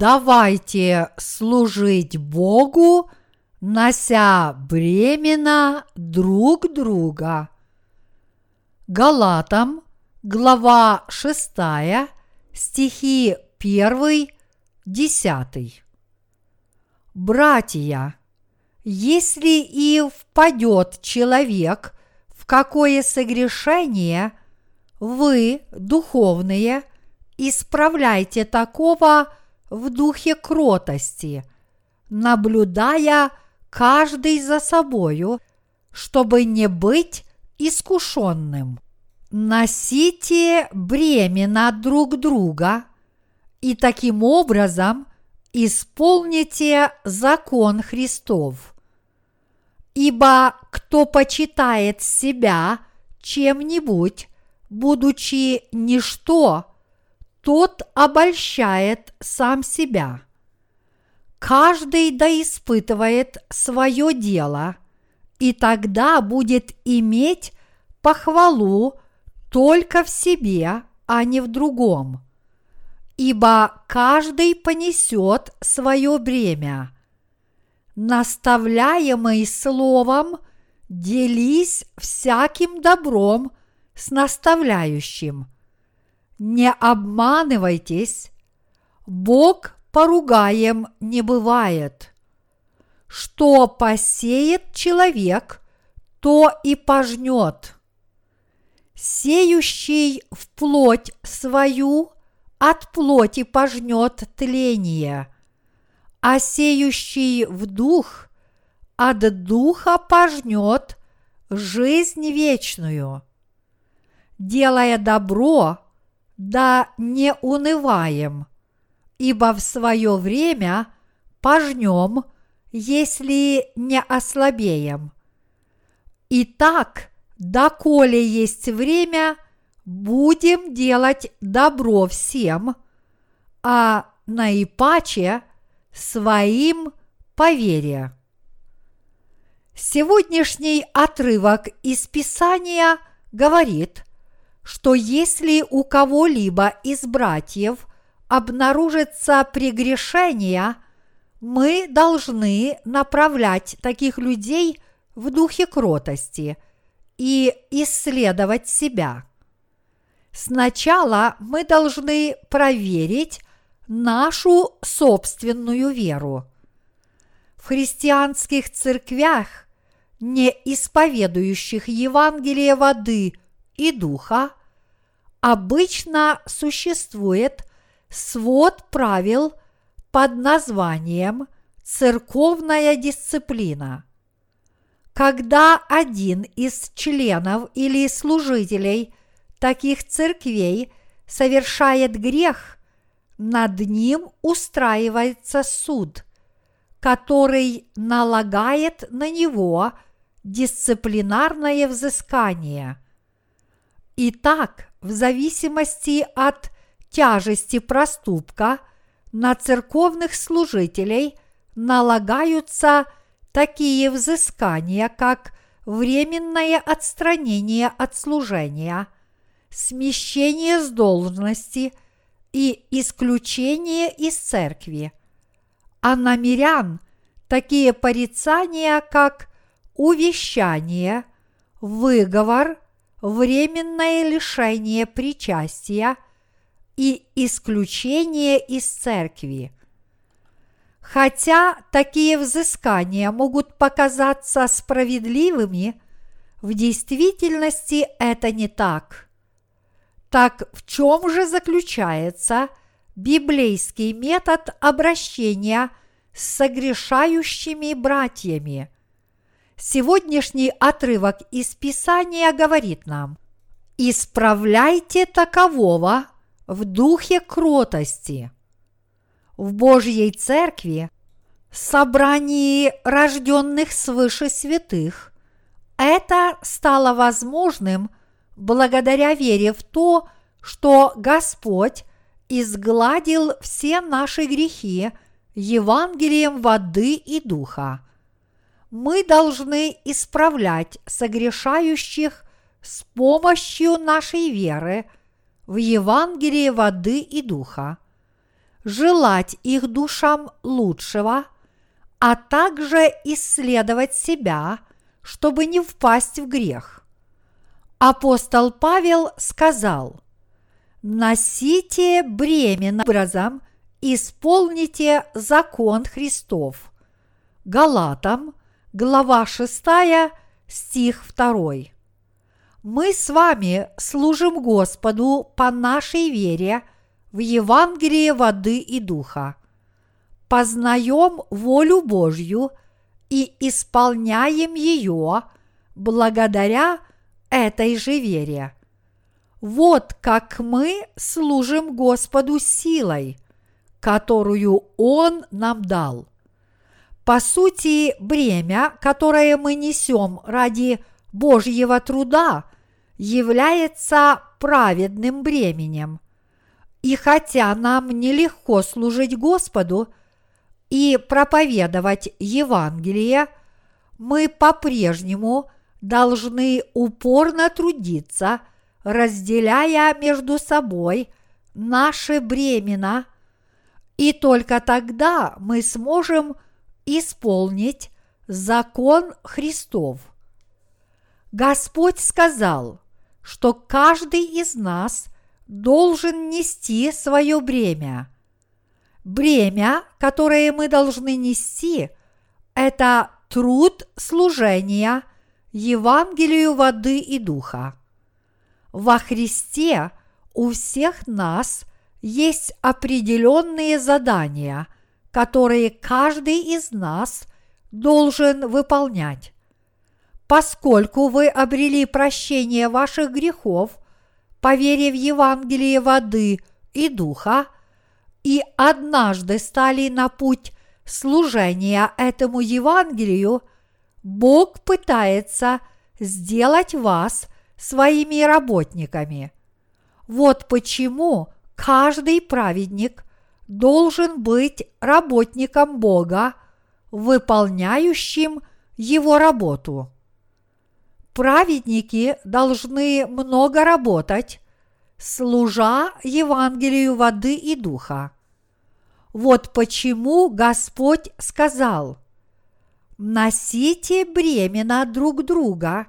Давайте служить Богу, нося бремена друг друга. Галатам, глава 6, стихи 1, 10. Братья, если и впадет человек в какое согрешение, вы, духовные, исправляйте такого в духе кротости, наблюдая каждый за собою, чтобы не быть искушенным. Носите бремена друг друга и таким образом исполните закон Христов. Ибо кто почитает себя чем-нибудь, будучи ничто, тот обольщает сам себя. Каждый да испытывает свое дело, и тогда будет иметь похвалу только в себе, а не в другом. Ибо каждый понесет свое бремя. Наставляемый словом, делись всяким добром с наставляющим. Не обманывайтесь, Бог поругаем не бывает. Что посеет человек, то и пожнет. Сеющий в плоть свою от плоти пожнет тление, а сеющий в дух от духа пожнет жизнь вечную. Делая добро, да не унываем, ибо в свое время пожнем, если не ослабеем. Итак, доколе есть время, будем делать добро всем, а наипаче своим по вере. Сегодняшний отрывок из Писания говорит – что если у кого-либо из братьев обнаружится прегрешение, мы должны направлять таких людей в духе кротости и исследовать себя. Сначала мы должны проверить нашу собственную веру. В христианских церквях, не исповедующих Евангелие воды и духа, обычно существует свод правил под названием церковная дисциплина. Когда один из членов или служителей таких церквей совершает грех, над ним устраивается суд, который налагает на него дисциплинарное взыскание. Итак, в зависимости от тяжести проступка на церковных служителей налагаются такие взыскания, как временное отстранение от служения, смещение с должности и исключение из церкви. А на мирян такие порицания, как увещание, выговор – временное лишение причастия и исключение из церкви. Хотя такие взыскания могут показаться справедливыми, в действительности это не так. Так в чем же заключается библейский метод обращения с согрешающими братьями – Сегодняшний отрывок из Писания говорит нам, «Исправляйте такового в духе кротости». В Божьей Церкви, собрании рожденных свыше святых, это стало возможным благодаря вере в то, что Господь изгладил все наши грехи Евангелием воды и духа – мы должны исправлять согрешающих с помощью нашей веры в Евангелие воды и духа. желать их душам лучшего, а также исследовать себя, чтобы не впасть в грех. Апостол Павел сказал, «Носите бремя образом, исполните закон Христов». Галатам, глава 6, стих 2. Мы с вами служим Господу по нашей вере в Евангелие воды и духа. Познаем волю Божью и исполняем ее благодаря этой же вере. Вот как мы служим Господу силой, которую Он нам дал. По сути, бремя, которое мы несем ради Божьего труда, является праведным бременем. И хотя нам нелегко служить Господу и проповедовать Евангелие, мы по-прежнему должны упорно трудиться, разделяя между собой наши бремена, и только тогда мы сможем исполнить закон Христов. Господь сказал, что каждый из нас должен нести свое бремя. Бремя, которое мы должны нести, это труд служения Евангелию воды и духа. Во Христе у всех нас есть определенные задания, которые каждый из нас должен выполнять. Поскольку вы обрели прощение ваших грехов, поверив в Евангелие воды и духа, и однажды стали на путь служения этому Евангелию, Бог пытается сделать вас своими работниками. Вот почему каждый праведник должен быть работником Бога, выполняющим его работу праведники должны много работать, служа Евангелию воды и духа. Вот почему Господь сказал, носите бремена друг друга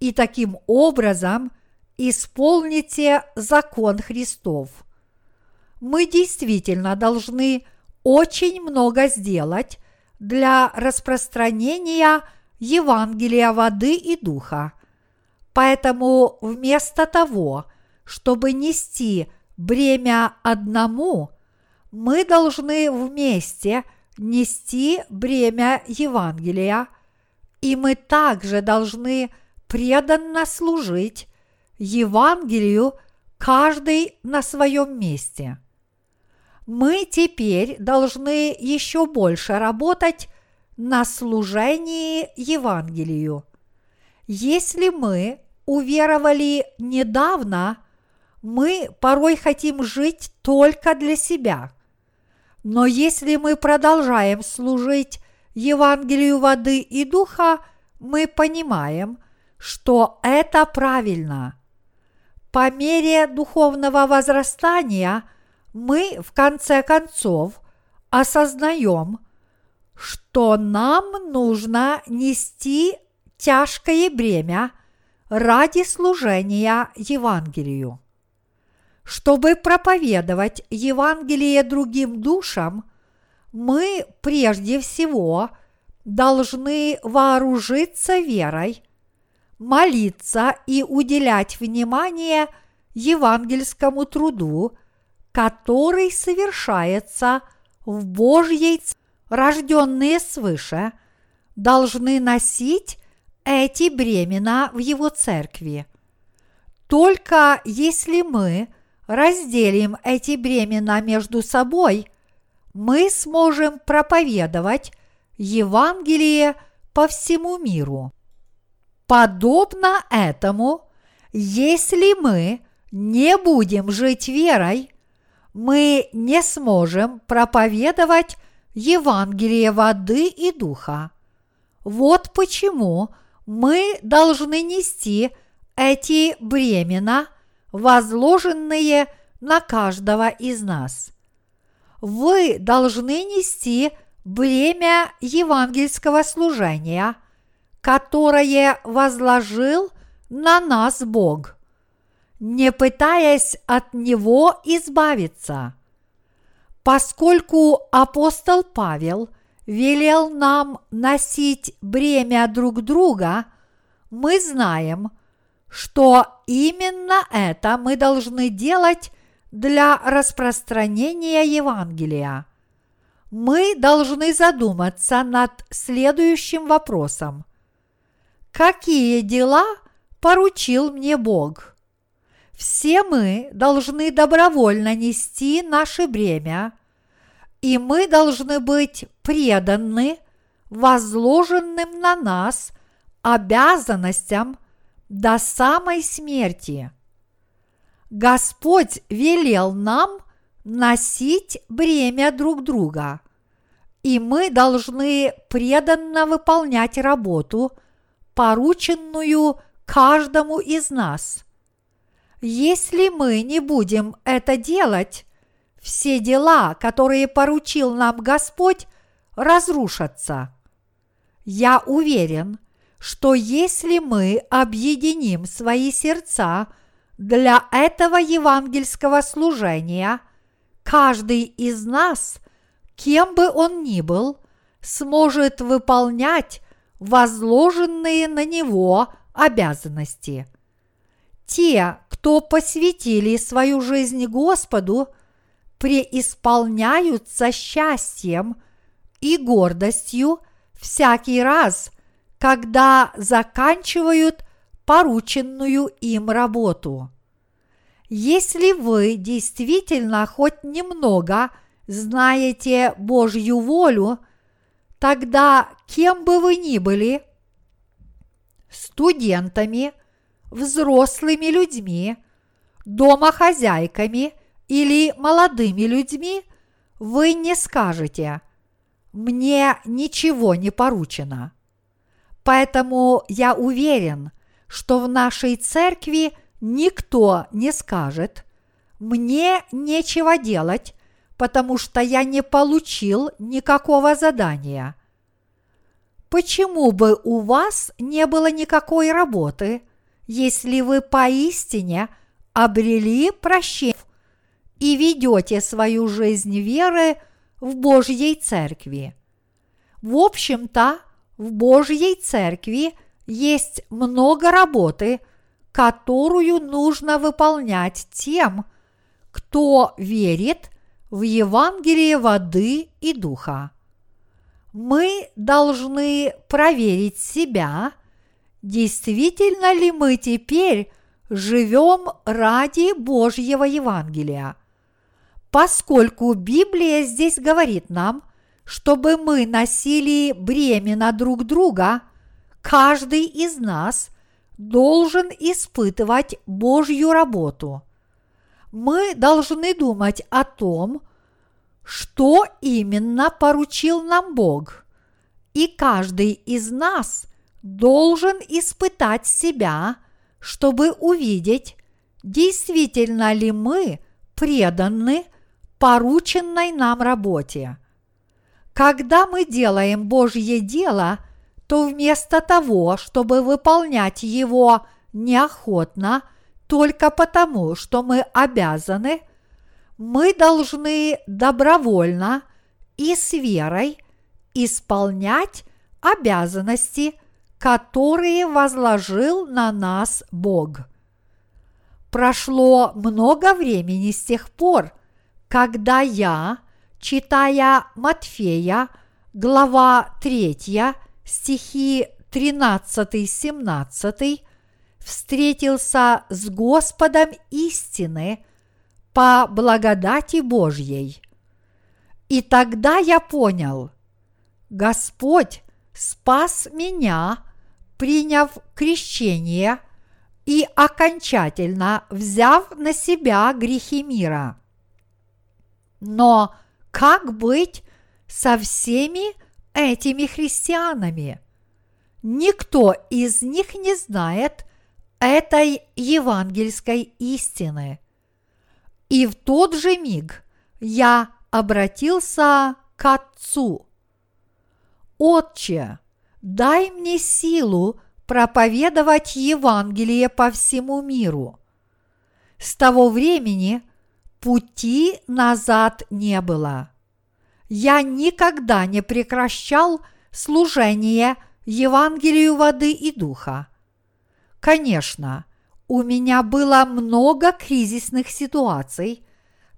и таким образом исполните закон Христов. Мы действительно должны очень много сделать для распространения – Евангелия воды и духа. Поэтому вместо того, чтобы нести бремя одному, мы должны вместе нести бремя Евангелия, и мы также должны преданно служить Евангелию каждый на своем месте. Мы теперь должны еще больше работать на служении Евангелию. Если мы уверовали недавно, мы порой хотим жить только для себя. Но если мы продолжаем служить Евангелию воды и духа, мы понимаем, что это правильно. По мере духовного возрастания мы в конце концов осознаем, что нам нужно нести тяжкое бремя ради служения Евангелию. Чтобы проповедовать Евангелие другим душам, мы прежде всего должны вооружиться верой, молиться и уделять внимание евангельскому труду, который совершается в Божьей церкви рожденные свыше, должны носить эти бремена в его церкви. Только если мы разделим эти бремена между собой, мы сможем проповедовать Евангелие по всему миру. Подобно этому, если мы не будем жить верой, мы не сможем проповедовать Евангелие воды и духа. Вот почему мы должны нести эти бремена, возложенные на каждого из нас. вы должны нести бремя евангельского служения, которое возложил на нас Бог, не пытаясь от него избавиться. Поскольку апостол Павел велел нам носить бремя друг друга, мы знаем, что именно это мы должны делать для распространения Евангелия. Мы должны задуматься над следующим вопросом. Какие дела поручил мне Бог? Все мы должны добровольно нести наше бремя, и мы должны быть преданы возложенным на нас обязанностям до самой смерти. Господь велел нам носить бремя друг друга, и мы должны преданно выполнять работу, порученную каждому из нас. Если мы не будем это делать, все дела, которые поручил нам Господь, разрушатся. Я уверен, что если мы объединим свои сердца для этого евангельского служения, каждый из нас, кем бы он ни был, сможет выполнять возложенные на него обязанности. Те, кто посвятили свою жизнь Господу, преисполняются счастьем и гордостью всякий раз, когда заканчивают порученную им работу. Если вы действительно хоть немного знаете Божью волю, тогда кем бы вы ни были, студентами – взрослыми людьми, домохозяйками или молодыми людьми, вы не скажете «мне ничего не поручено». Поэтому я уверен, что в нашей церкви никто не скажет «мне нечего делать», потому что я не получил никакого задания. Почему бы у вас не было никакой работы – если вы поистине обрели прощение и ведете свою жизнь веры в Божьей Церкви. В общем-то, в Божьей Церкви есть много работы, которую нужно выполнять тем, кто верит в Евангелие воды и духа. Мы должны проверить себя – действительно ли мы теперь живем ради Божьего Евангелия. Поскольку Библия здесь говорит нам, чтобы мы носили бремена друг друга, каждый из нас должен испытывать Божью работу. Мы должны думать о том, что именно поручил нам Бог. И каждый из нас – должен испытать себя, чтобы увидеть, действительно ли мы преданы порученной нам работе. Когда мы делаем Божье дело, то вместо того, чтобы выполнять его неохотно только потому, что мы обязаны, мы должны добровольно и с верой исполнять обязанности – которые возложил на нас Бог. Прошло много времени с тех пор, когда я, читая Матфея, глава 3, стихи 13-17, встретился с Господом истины по благодати Божьей. И тогда я понял, Господь спас меня приняв крещение и окончательно взяв на себя грехи мира. Но как быть со всеми этими христианами? Никто из них не знает этой евангельской истины. И в тот же миг я обратился к Отцу. «Отче, дай мне силу проповедовать Евангелие по всему миру». С того времени пути назад не было. Я никогда не прекращал служение Евангелию воды и духа. Конечно, у меня было много кризисных ситуаций,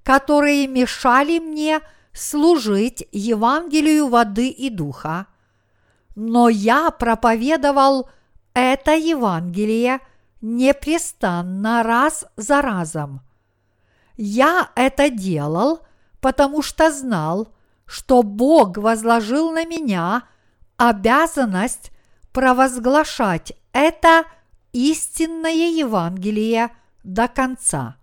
которые мешали мне служить Евангелию воды и духа, но я проповедовал это Евангелие непрестанно раз за разом. Я это делал, потому что знал, что Бог возложил на меня обязанность провозглашать это истинное Евангелие до конца.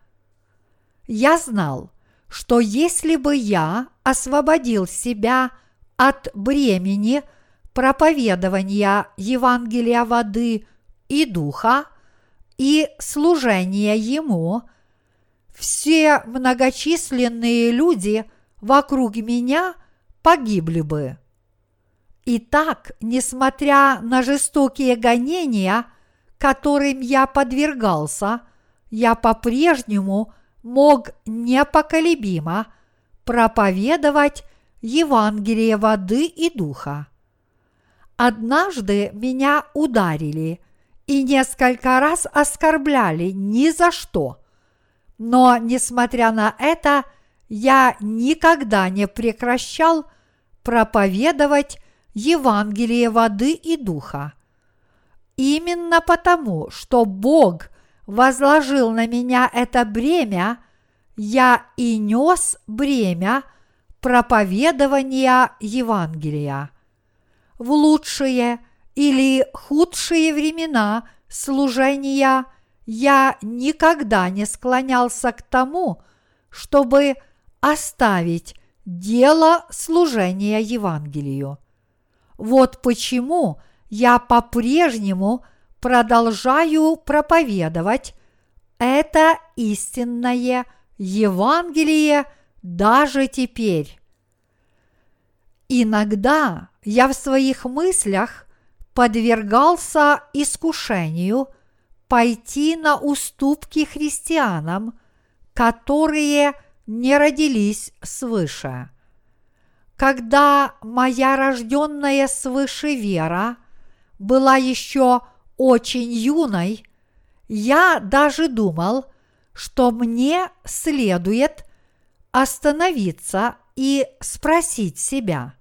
Я знал, что если бы я освободил себя от бремени проповедования Евангелия воды и духа и служения Ему, все многочисленные люди вокруг меня погибли бы. Итак, несмотря на жестокие гонения, которым я подвергался, я по-прежнему мог непоколебимо проповедовать Евангелие воды и духа. Однажды меня ударили и несколько раз оскорбляли ни за что. Но, несмотря на это, я никогда не прекращал проповедовать Евангелие воды и духа. Именно потому, что Бог возложил на меня это бремя, я и нес бремя проповедования Евангелия. В лучшие или худшие времена служения я никогда не склонялся к тому, чтобы оставить дело служения Евангелию. Вот почему я по-прежнему продолжаю проповедовать это истинное Евангелие даже теперь. Иногда я в своих мыслях подвергался искушению пойти на уступки христианам, которые не родились свыше. Когда моя рожденная свыше вера была еще очень юной, я даже думал, что мне следует остановиться и спросить себя,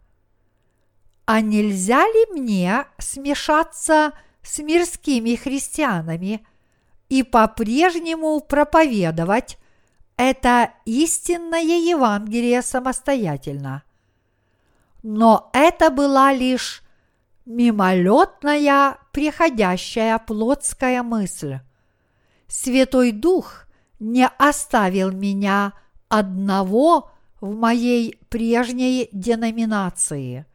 а нельзя ли мне смешаться с мирскими христианами и по-прежнему проповедовать это истинное Евангелие самостоятельно. Но это была лишь мимолетная, приходящая плотская мысль. Святой Дух не оставил меня одного в моей прежней деноминации.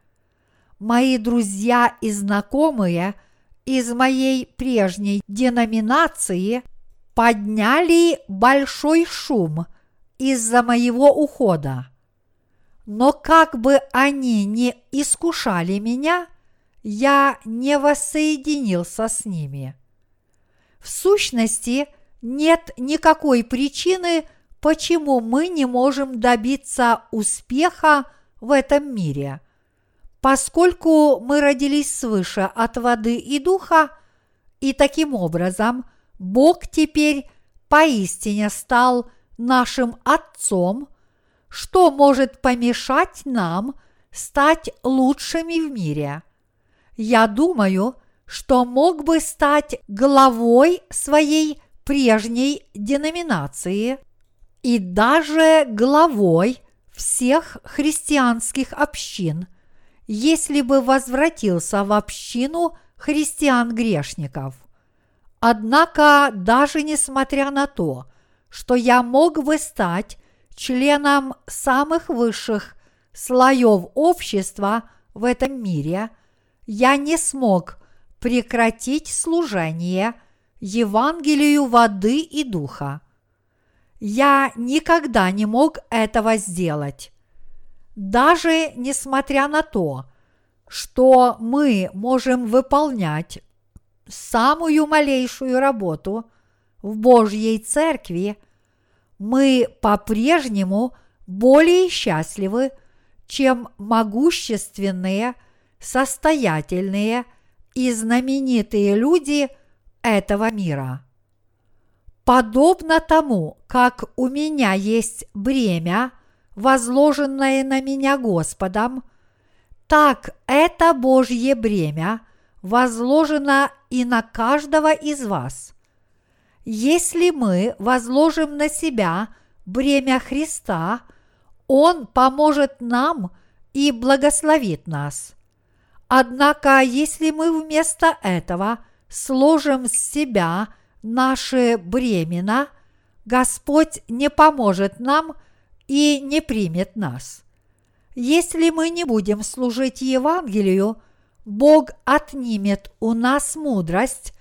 Мои друзья и знакомые из моей прежней деноминации подняли большой шум из-за моего ухода. Но как бы они ни искушали меня, я не воссоединился с ними. В сущности, нет никакой причины, почему мы не можем добиться успеха в этом мире. Поскольку мы родились свыше от воды и духа, и таким образом – Бог теперь поистине стал нашим Отцом, что может помешать нам стать лучшими в мире. Я думаю, что мог бы стать главой своей прежней деноминации и даже главой всех христианских общин, если бы возвратился в общину христиан-грешников – Однако, даже несмотря на то, что я мог бы стать членом самых высших слоев общества в этом мире, я не смог прекратить служение Евангелию воды и духа. Я никогда не мог этого сделать. Даже несмотря на то, что мы можем выполнять самую малейшую работу в Божьей Церкви, мы по-прежнему более счастливы, чем могущественные, состоятельные и знаменитые люди этого мира. Подобно тому, как у меня есть бремя, возложенное на меня Господом, так это Божье бремя возложено и на каждого из вас. Если мы возложим на себя бремя Христа, Он поможет нам и благословит нас. Однако, если мы вместо этого сложим с себя – наши бремена, Господь не поможет нам и не примет нас. Если мы не будем служить Евангелию, Бог отнимет у нас мудрость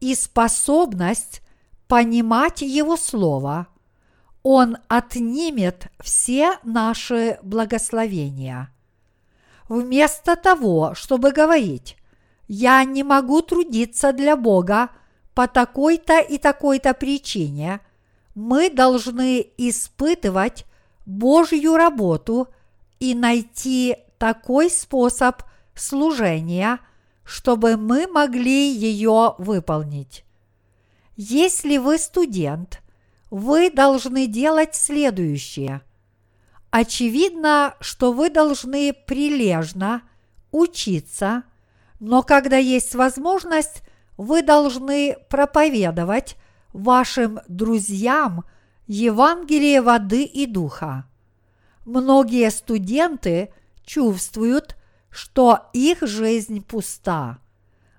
и способность понимать Его Слово. Он отнимет все наши благословения. Вместо того, чтобы говорить, я не могу трудиться для Бога по такой-то и такой-то причине мы должны испытывать Божью работу и найти такой способ служения, чтобы мы могли ее выполнить. Если вы студент, вы должны делать следующее. Очевидно, что вы должны прилежно учиться, но когда есть возможность вы должны проповедовать вашим друзьям Евангелие воды и духа. Многие студенты чувствуют, что их жизнь пуста.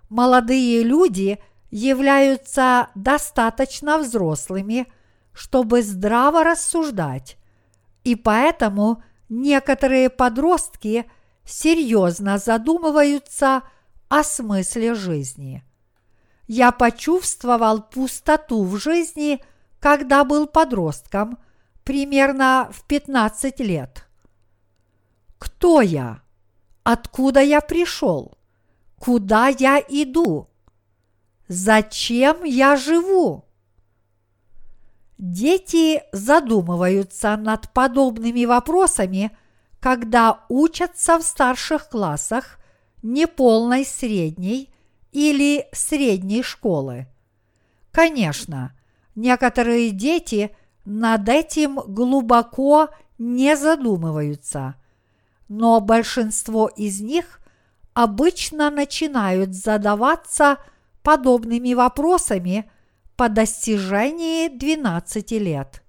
Молодые люди являются достаточно взрослыми, чтобы здраво рассуждать, и поэтому некоторые подростки серьезно задумываются о смысле жизни – я почувствовал пустоту в жизни, когда был подростком, примерно в 15 лет. Кто я? Откуда я пришел? Куда я иду? Зачем я живу? Дети задумываются над подобными вопросами, когда учатся в старших классах неполной средней или средней школы. Конечно, некоторые дети над этим глубоко не задумываются, но большинство из них обычно начинают задаваться подобными вопросами по достижении 12 лет.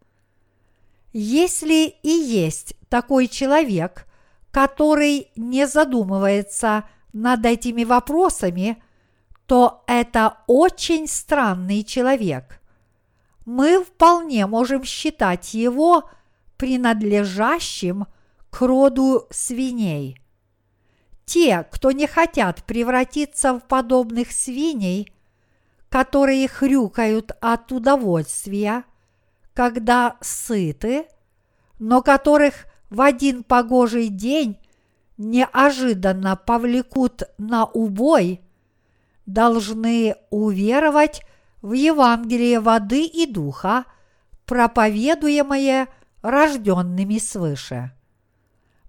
Если и есть такой человек, который не задумывается над этими вопросами – то это очень странный человек. Мы вполне можем считать его принадлежащим к роду свиней. Те, кто не хотят превратиться в подобных свиней, которые хрюкают от удовольствия, когда сыты, но которых в один погожий день неожиданно повлекут на убой – должны уверовать в Евангелие воды и духа, проповедуемое рожденными свыше.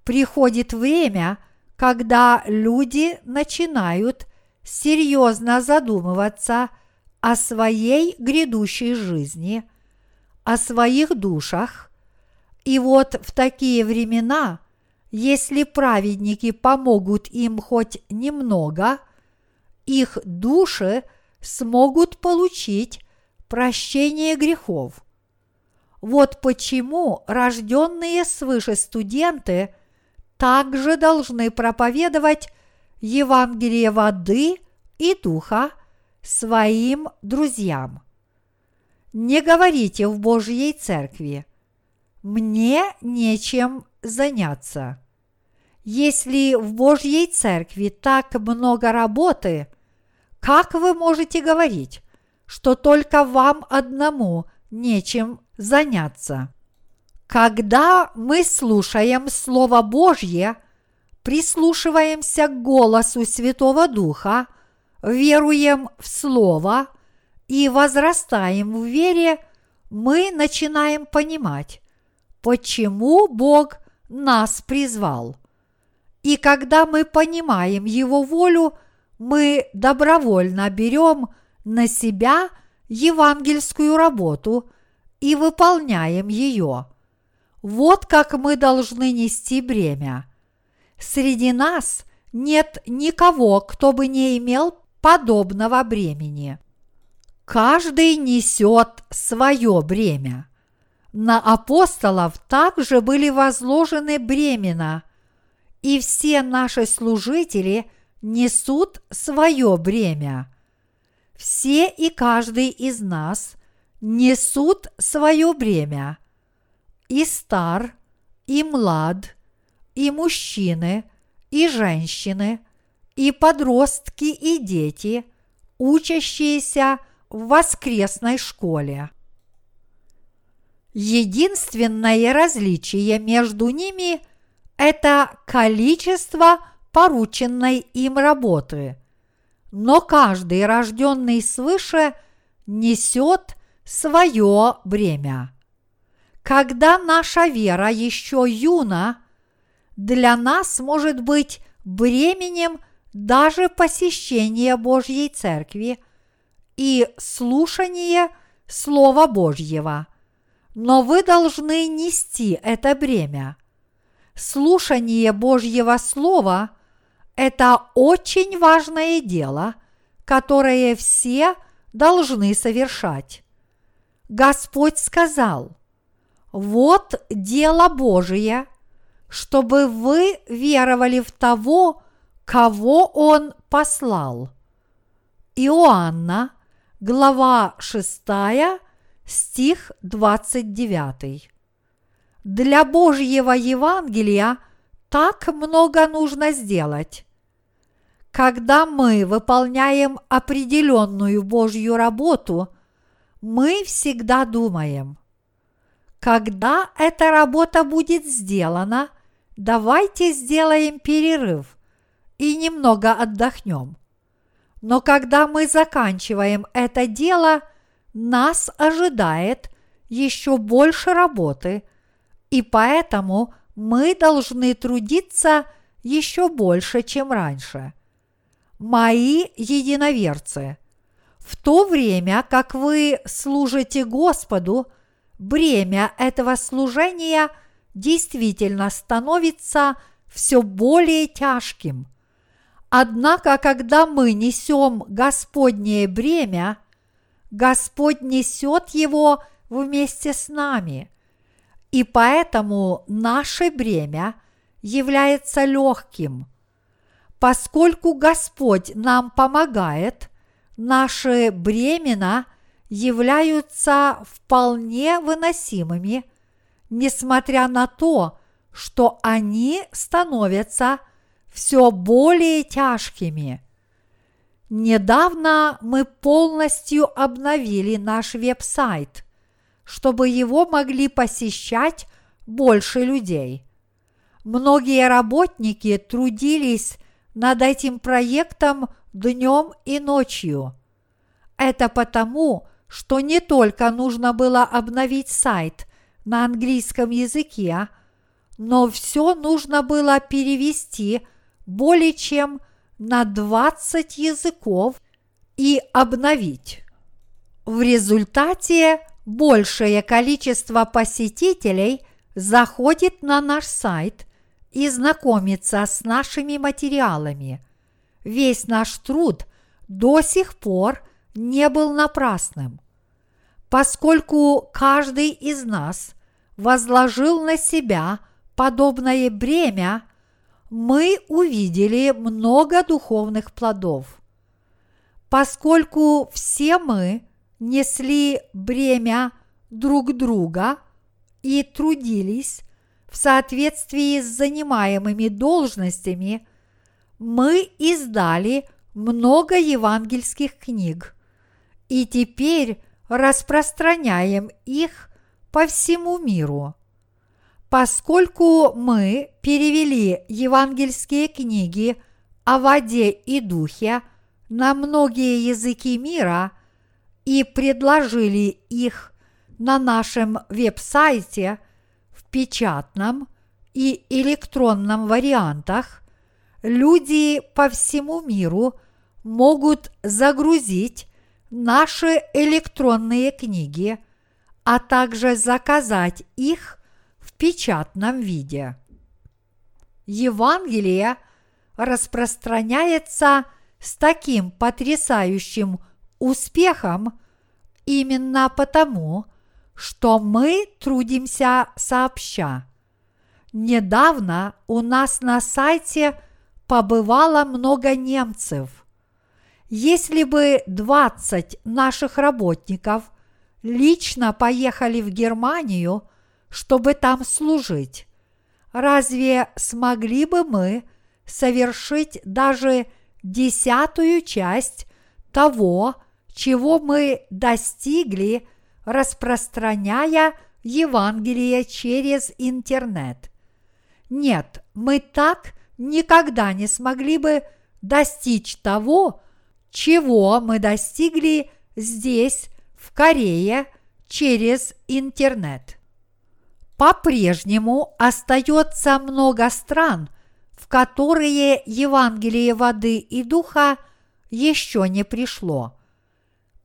Приходит время, когда люди начинают серьезно задумываться о своей грядущей жизни, о своих душах, и вот в такие времена, если праведники помогут им хоть немного – их души смогут получить прощение грехов. Вот почему рожденные свыше студенты также должны проповедовать Евангелие воды и духа своим друзьям. Не говорите в Божьей церкви «мне нечем заняться». Если в Божьей церкви так много работы, как вы можете говорить, что только вам одному нечем заняться? Когда мы слушаем Слово Божье, прислушиваемся к голосу Святого Духа, веруем в Слово и возрастаем в вере, мы начинаем понимать, почему Бог нас призвал. И когда мы понимаем Его волю, мы добровольно берем на себя евангельскую работу и выполняем ее. Вот как мы должны нести бремя. Среди нас нет никого, кто бы не имел подобного бремени. Каждый несет свое бремя. На апостолов также были возложены бремена, и все наши служители несут свое бремя. Все и каждый из нас несут свое бремя. И стар, и млад, и мужчины, и женщины, и подростки, и дети, учащиеся в воскресной школе. Единственное различие между ними – это количество порученной им работы. Но каждый рожденный свыше несет свое бремя. Когда наша вера еще юна, для нас может быть бременем даже посещение Божьей Церкви и слушание Слова Божьего – но вы должны нести это бремя. Слушание Божьего Слова – это очень важное дело, которое все должны совершать. Господь сказал, вот дело Божие, чтобы вы веровали в того, кого Он послал. Иоанна, глава 6, стих 29. Для Божьего Евангелия так много нужно сделать. Когда мы выполняем определенную Божью работу, мы всегда думаем, когда эта работа будет сделана, давайте сделаем перерыв и немного отдохнем. Но когда мы заканчиваем это дело – нас ожидает еще больше работы, и поэтому мы должны трудиться еще больше, чем раньше. Мои единоверцы, в то время, как вы служите Господу, бремя этого служения действительно становится все более тяжким. Однако, когда мы несем Господнее бремя – Господь несет его вместе с нами. И поэтому наше бремя является легким. Поскольку Господь нам помогает, наши бремена являются вполне выносимыми, несмотря на то, что они становятся все более тяжкими – Недавно мы полностью обновили наш веб-сайт, чтобы его могли посещать больше людей. Многие работники трудились над этим проектом днем и ночью. Это потому, что не только нужно было обновить сайт на английском языке, но все нужно было перевести более чем на 20 языков и обновить. В результате большее количество посетителей заходит на наш сайт и знакомится с нашими материалами. Весь наш труд до сих пор не был напрасным. Поскольку каждый из нас возложил на себя подобное бремя, мы увидели много духовных плодов. Поскольку все мы несли бремя друг друга и трудились в соответствии с занимаемыми должностями, мы издали много евангельских книг и теперь распространяем их по всему миру. Поскольку мы перевели евангельские книги о воде и духе на многие языки мира и предложили их на нашем веб-сайте в печатном и электронном вариантах, люди по всему миру могут загрузить наши электронные книги, а также заказать их в печатном виде. Евангелие распространяется с таким потрясающим успехом именно потому, что мы трудимся сообща. Недавно у нас на сайте побывало много немцев. Если бы 20 наших работников лично поехали в Германию, чтобы там служить, разве смогли бы мы совершить даже десятую часть того, чего мы достигли, распространяя Евангелие через интернет. Нет, мы так никогда не смогли бы достичь того, чего мы достигли здесь, в Корее, через интернет. По-прежнему остается много стран, в которые Евангелие воды и духа еще не пришло.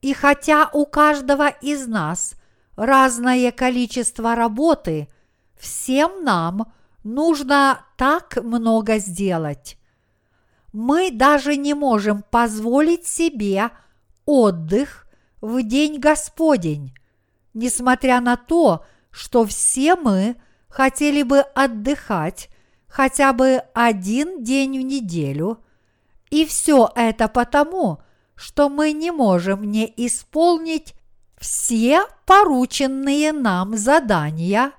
И хотя у каждого из нас разное количество работы, всем нам нужно так много сделать. Мы даже не можем позволить себе отдых в день Господень, несмотря на то, что все мы хотели бы отдыхать хотя бы один день в неделю, и все это потому, что мы не можем не исполнить все порученные нам задания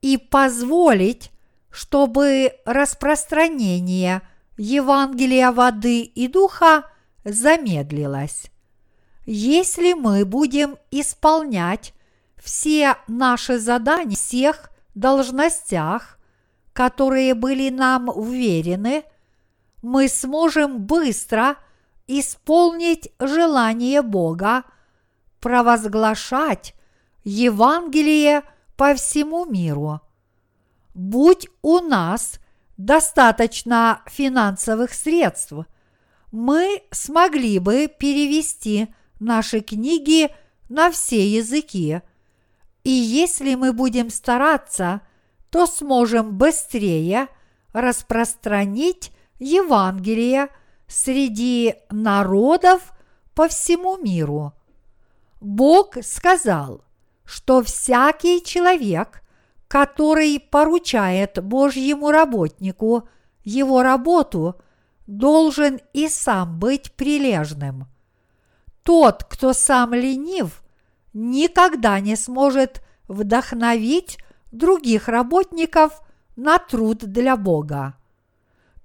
и позволить, чтобы распространение Евангелия воды и духа замедлилось. Если мы будем исполнять все наши задания в всех должностях, которые были нам уверены, мы сможем быстро исполнить желание Бога провозглашать Евангелие по всему миру. Будь у нас достаточно финансовых средств, мы смогли бы перевести наши книги на все языки – и если мы будем стараться, то сможем быстрее распространить Евангелие среди народов по всему миру. Бог сказал, что всякий человек, который поручает Божьему работнику его работу, должен и сам быть прилежным. Тот, кто сам ленив, никогда не сможет вдохновить других работников на труд для Бога.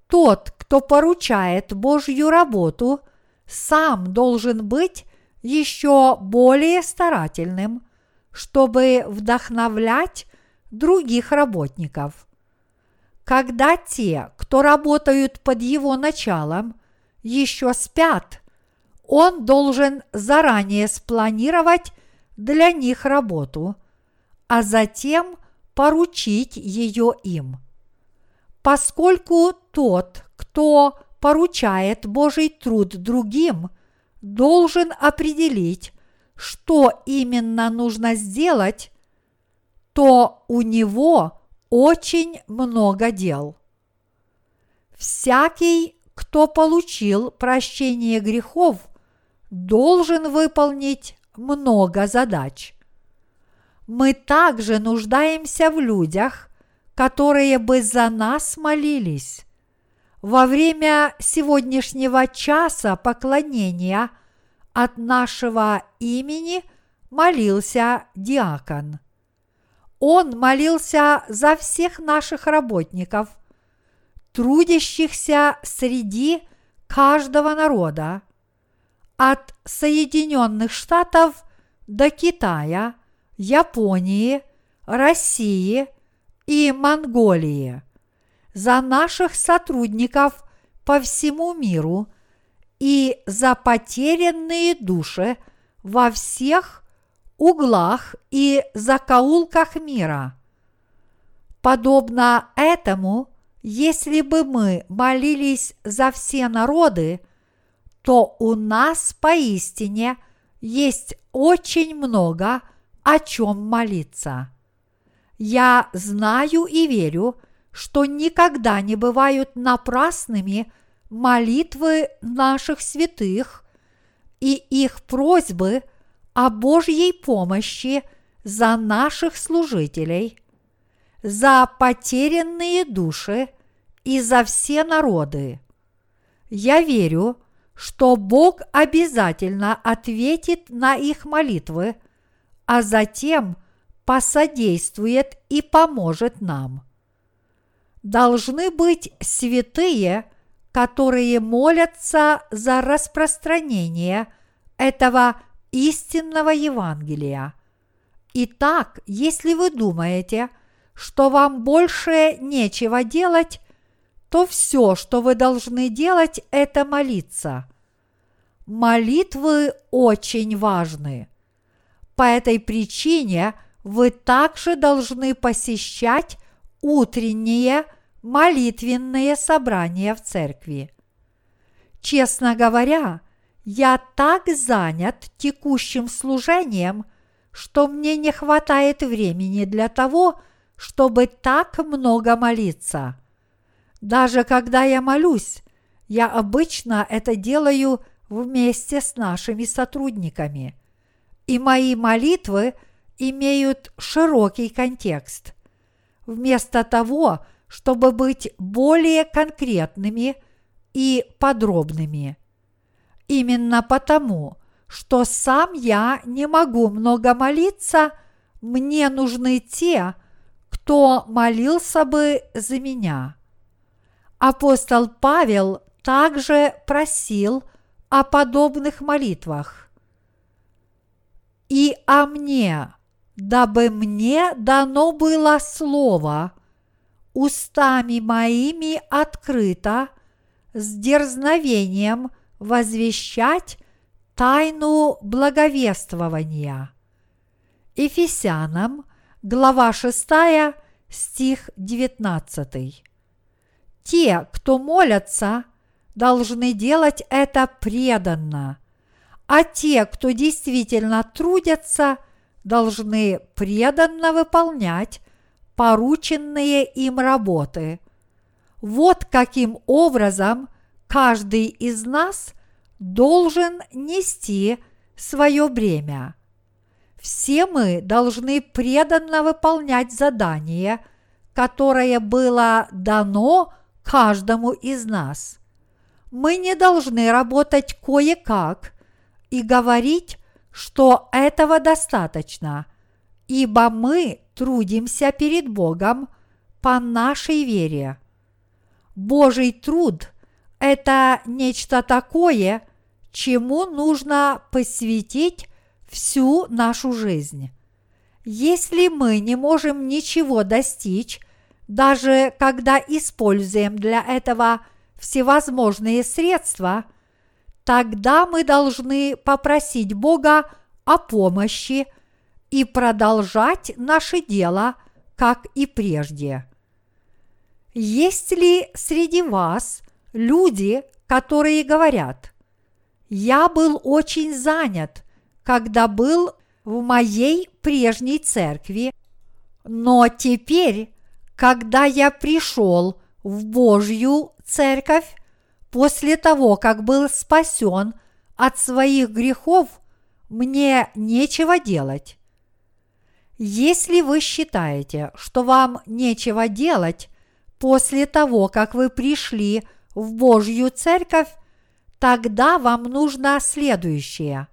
Тот, кто поручает Божью работу, сам должен быть еще более старательным, чтобы вдохновлять других работников. Когда те, кто работают под его началом, еще спят, он должен заранее спланировать для них работу, а затем поручить ее им. Поскольку тот, кто поручает Божий труд другим, должен определить, что именно нужно сделать, то у него очень много дел. Всякий, кто получил прощение грехов, должен выполнить много задач. Мы также нуждаемся в людях, которые бы за нас молились. Во время сегодняшнего часа поклонения от нашего имени молился диакон. Он молился за всех наших работников, трудящихся среди каждого народа, от Соединенных Штатов до Китая, Японии, России, и Монголии, за наших сотрудников по всему миру и за потерянные души во всех углах и закоулках мира. Подобно этому, если бы мы молились за все народы, то у нас поистине есть очень много о чем молиться. Я знаю и верю, что никогда не бывают напрасными молитвы наших святых и их просьбы о Божьей помощи за наших служителей, за потерянные души и за все народы. Я верю, что Бог обязательно ответит на их молитвы, а затем посодействует и поможет нам. Должны быть святые, которые молятся за распространение этого истинного Евангелия. Итак, если вы думаете, что вам больше нечего делать, то все, что вы должны делать, это молиться. Молитвы очень важны. По этой причине вы также должны посещать утренние молитвенные собрания в церкви. Честно говоря, я так занят текущим служением, что мне не хватает времени для того, чтобы так много молиться – даже когда я молюсь, я обычно это делаю вместе с нашими сотрудниками. И мои молитвы имеют широкий контекст. Вместо того, чтобы быть более конкретными и подробными. Именно потому, что сам я не могу много молиться, мне нужны те, кто молился бы за меня. Апостол Павел также просил о подобных молитвах. «И о мне, дабы мне дано было слово, устами моими открыто, с дерзновением возвещать тайну благовествования». Ефесянам, глава 6, стих 19. Те, кто молятся, должны делать это преданно, а те, кто действительно трудятся, должны преданно выполнять порученные им работы. Вот каким образом каждый из нас должен нести свое бремя. Все мы должны преданно выполнять задание, которое было дано каждому из нас. Мы не должны работать кое-как и говорить, что этого достаточно, ибо мы трудимся перед Богом по нашей вере. Божий труд – это нечто такое, чему нужно посвятить всю нашу жизнь. Если мы не можем ничего достичь даже когда используем для этого всевозможные средства, тогда мы должны попросить Бога о помощи и продолжать наше дело, как и прежде. Есть ли среди вас люди, которые говорят, «Я был очень занят, когда был в моей прежней церкви, но теперь когда я пришел в Божью церковь, после того, как был спасен от своих грехов, мне нечего делать. Если вы считаете, что вам нечего делать после того, как вы пришли в Божью церковь, тогда вам нужно следующее.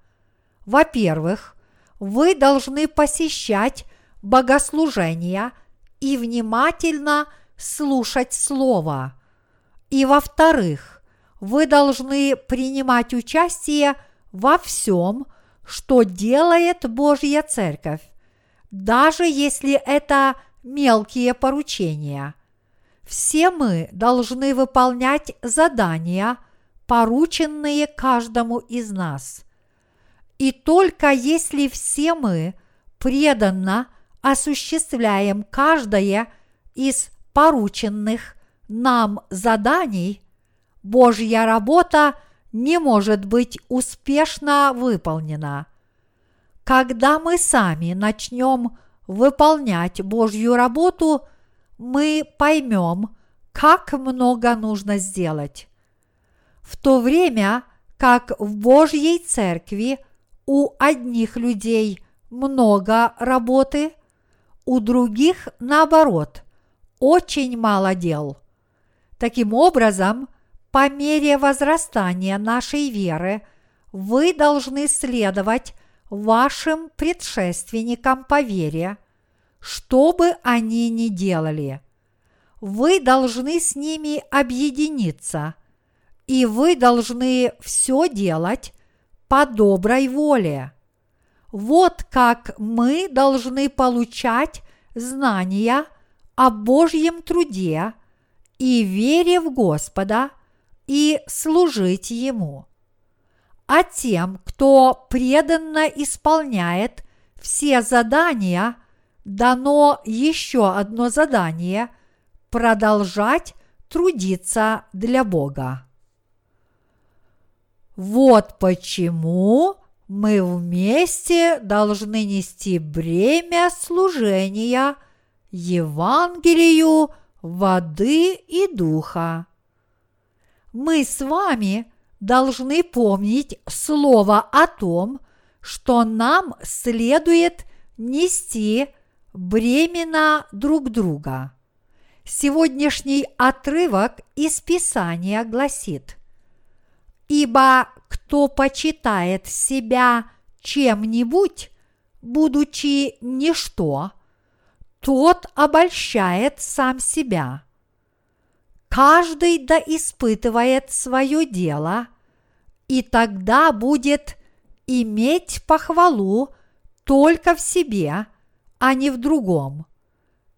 Во-первых, вы должны посещать богослужения – и внимательно слушать Слово. И во-вторых, вы должны принимать участие во всем, что делает Божья Церковь, даже если это мелкие поручения. Все мы должны выполнять задания, порученные каждому из нас. И только если все мы преданно осуществляем каждое из порученных нам заданий, Божья работа не может быть успешно выполнена. Когда мы сами начнем выполнять Божью работу, мы поймем, как много нужно сделать. В то время, как в Божьей церкви у одних людей много работы, у других, наоборот, очень мало дел. Таким образом, по мере возрастания нашей веры вы должны следовать вашим предшественникам по вере, что бы они ни делали. Вы должны с ними объединиться, и вы должны все делать по доброй воле. Вот как мы должны получать знания о Божьем труде и вере в Господа и служить Ему а тем, кто преданно исполняет все задания, дано еще одно задание – продолжать трудиться для Бога. Вот почему мы вместе должны нести бремя служения Евангелию воды и духа. Мы с вами должны помнить слово о том, что нам следует нести бремена друг друга. Сегодняшний отрывок из Писания гласит «Ибо кто почитает себя чем-нибудь, будучи ничто, тот обольщает сам себя. Каждый да испытывает свое дело, и тогда будет иметь похвалу только в себе, а не в другом,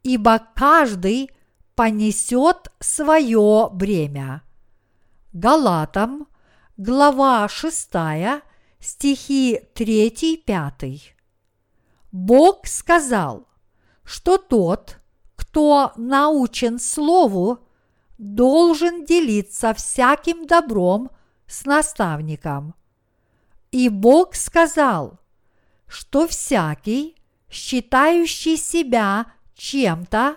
ибо каждый понесет свое бремя. Галатам, глава 6, стихи 3-5. Бог сказал, что тот, кто научен Слову, должен делиться всяким добром с наставником. И Бог сказал, что всякий, считающий себя чем-то,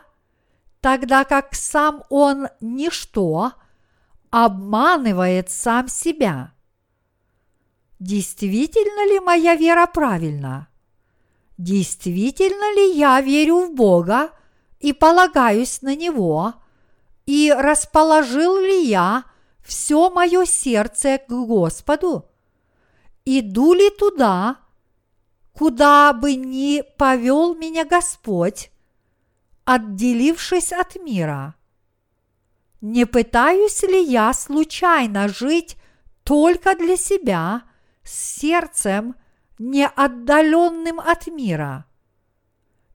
тогда как сам он ничто, обманывает сам себя. Действительно ли моя вера правильна? Действительно ли я верю в Бога и полагаюсь на Него? И расположил ли я все мое сердце к Господу? Иду ли туда, куда бы ни повел меня Господь, отделившись от мира? Не пытаюсь ли я случайно жить только для себя, с сердцем, не отдаленным от мира?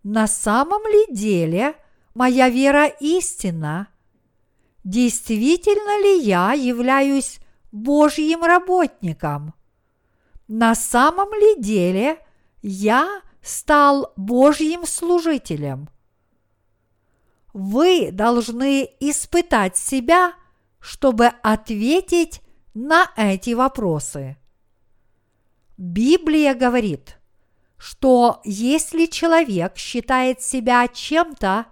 На самом ли деле моя вера истинна – действительно ли я являюсь Божьим работником? На самом ли деле я стал Божьим служителем? Вы должны испытать себя, чтобы ответить на эти вопросы. Библия говорит, что если человек считает себя чем-то,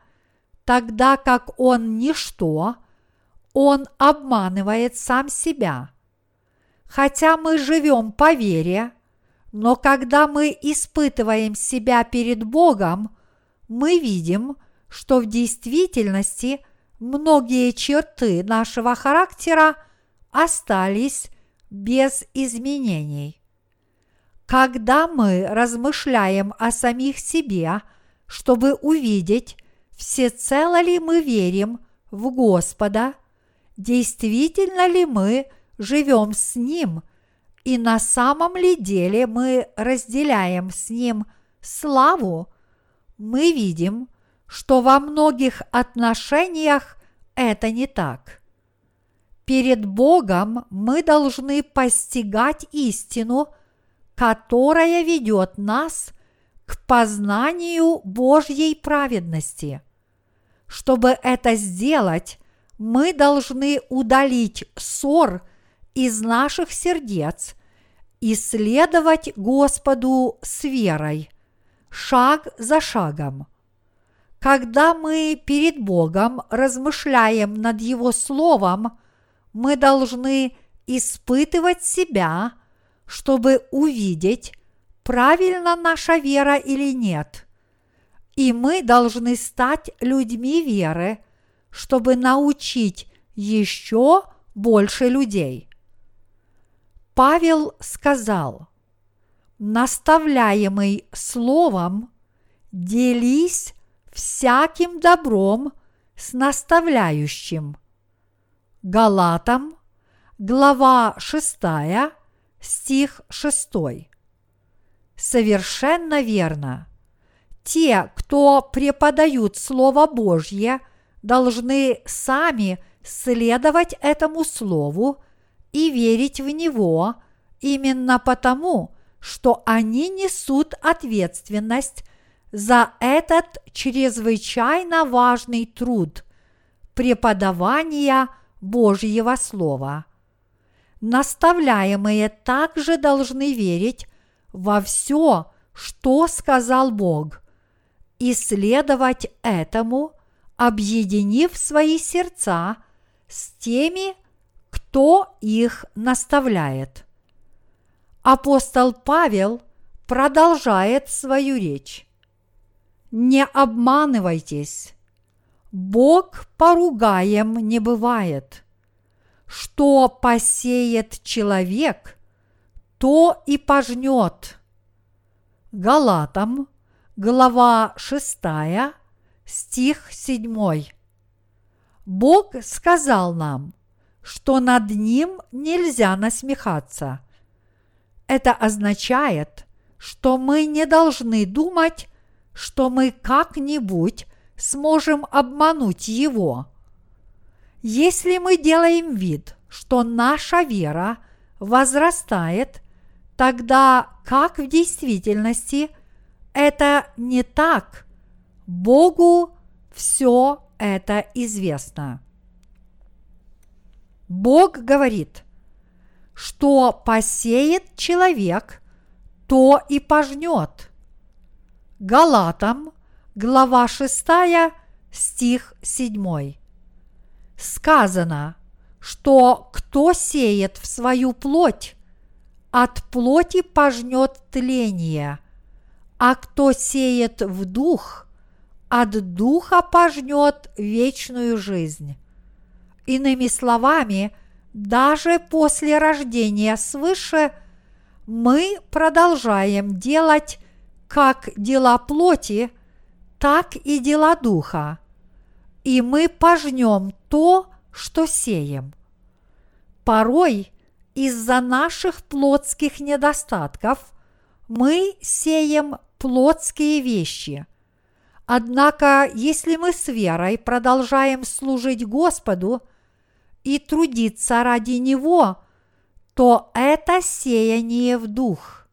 тогда как он ничто, он обманывает сам себя. Хотя мы живем по вере, но когда мы испытываем себя перед Богом, мы видим, что в действительности многие черты нашего характера остались без изменений. Когда мы размышляем о самих себе, чтобы увидеть, всецело ли мы верим в Господа – действительно ли мы живем с Ним и на самом ли деле мы разделяем с Ним славу, мы видим, что во многих отношениях это не так. Перед Богом мы должны постигать истину, которая ведет нас к познанию Божьей праведности. Чтобы это сделать, мы должны удалить ссор из наших сердец и следовать Господу с верой, шаг за шагом. Когда мы перед Богом размышляем над Его Словом, мы должны испытывать себя, чтобы увидеть, правильно наша вера или нет. И мы должны стать людьми веры, чтобы научить еще больше людей. Павел сказал, наставляемый словом, делись всяким добром с наставляющим. Галатам, глава 6, стих 6. Совершенно верно. Те, кто преподают Слово Божье, должны сами следовать этому Слову и верить в него именно потому, что они несут ответственность за этот чрезвычайно важный труд преподавания Божьего Слова. Наставляемые также должны верить во все, что сказал Бог, и следовать этому, объединив свои сердца с теми, кто их наставляет. Апостол Павел продолжает свою речь. Не обманывайтесь. Бог поругаем не бывает. Что посеет человек, то и пожнет. Галатам, глава 6, стих 7. Бог сказал нам, что над ним нельзя насмехаться. Это означает, что мы не должны думать, что мы как-нибудь сможем обмануть его. Если мы делаем вид, что наша вера возрастает, тогда как в действительности это не так, Богу все это известно. Бог говорит, что посеет человек, то и пожнет. Галатам, глава 6, стих 7. Сказано, что кто сеет в свою плоть, от плоти пожнет тление, а кто сеет в дух, от духа пожнет вечную жизнь. Иными словами, даже после рождения свыше мы продолжаем делать как дела плоти, так и дела духа, и мы пожнем то, что сеем. Порой из-за наших плотских недостатков мы сеем плотские вещи. Однако, если мы с верой продолжаем служить Господу и трудиться ради Него, то это сеяние в дух.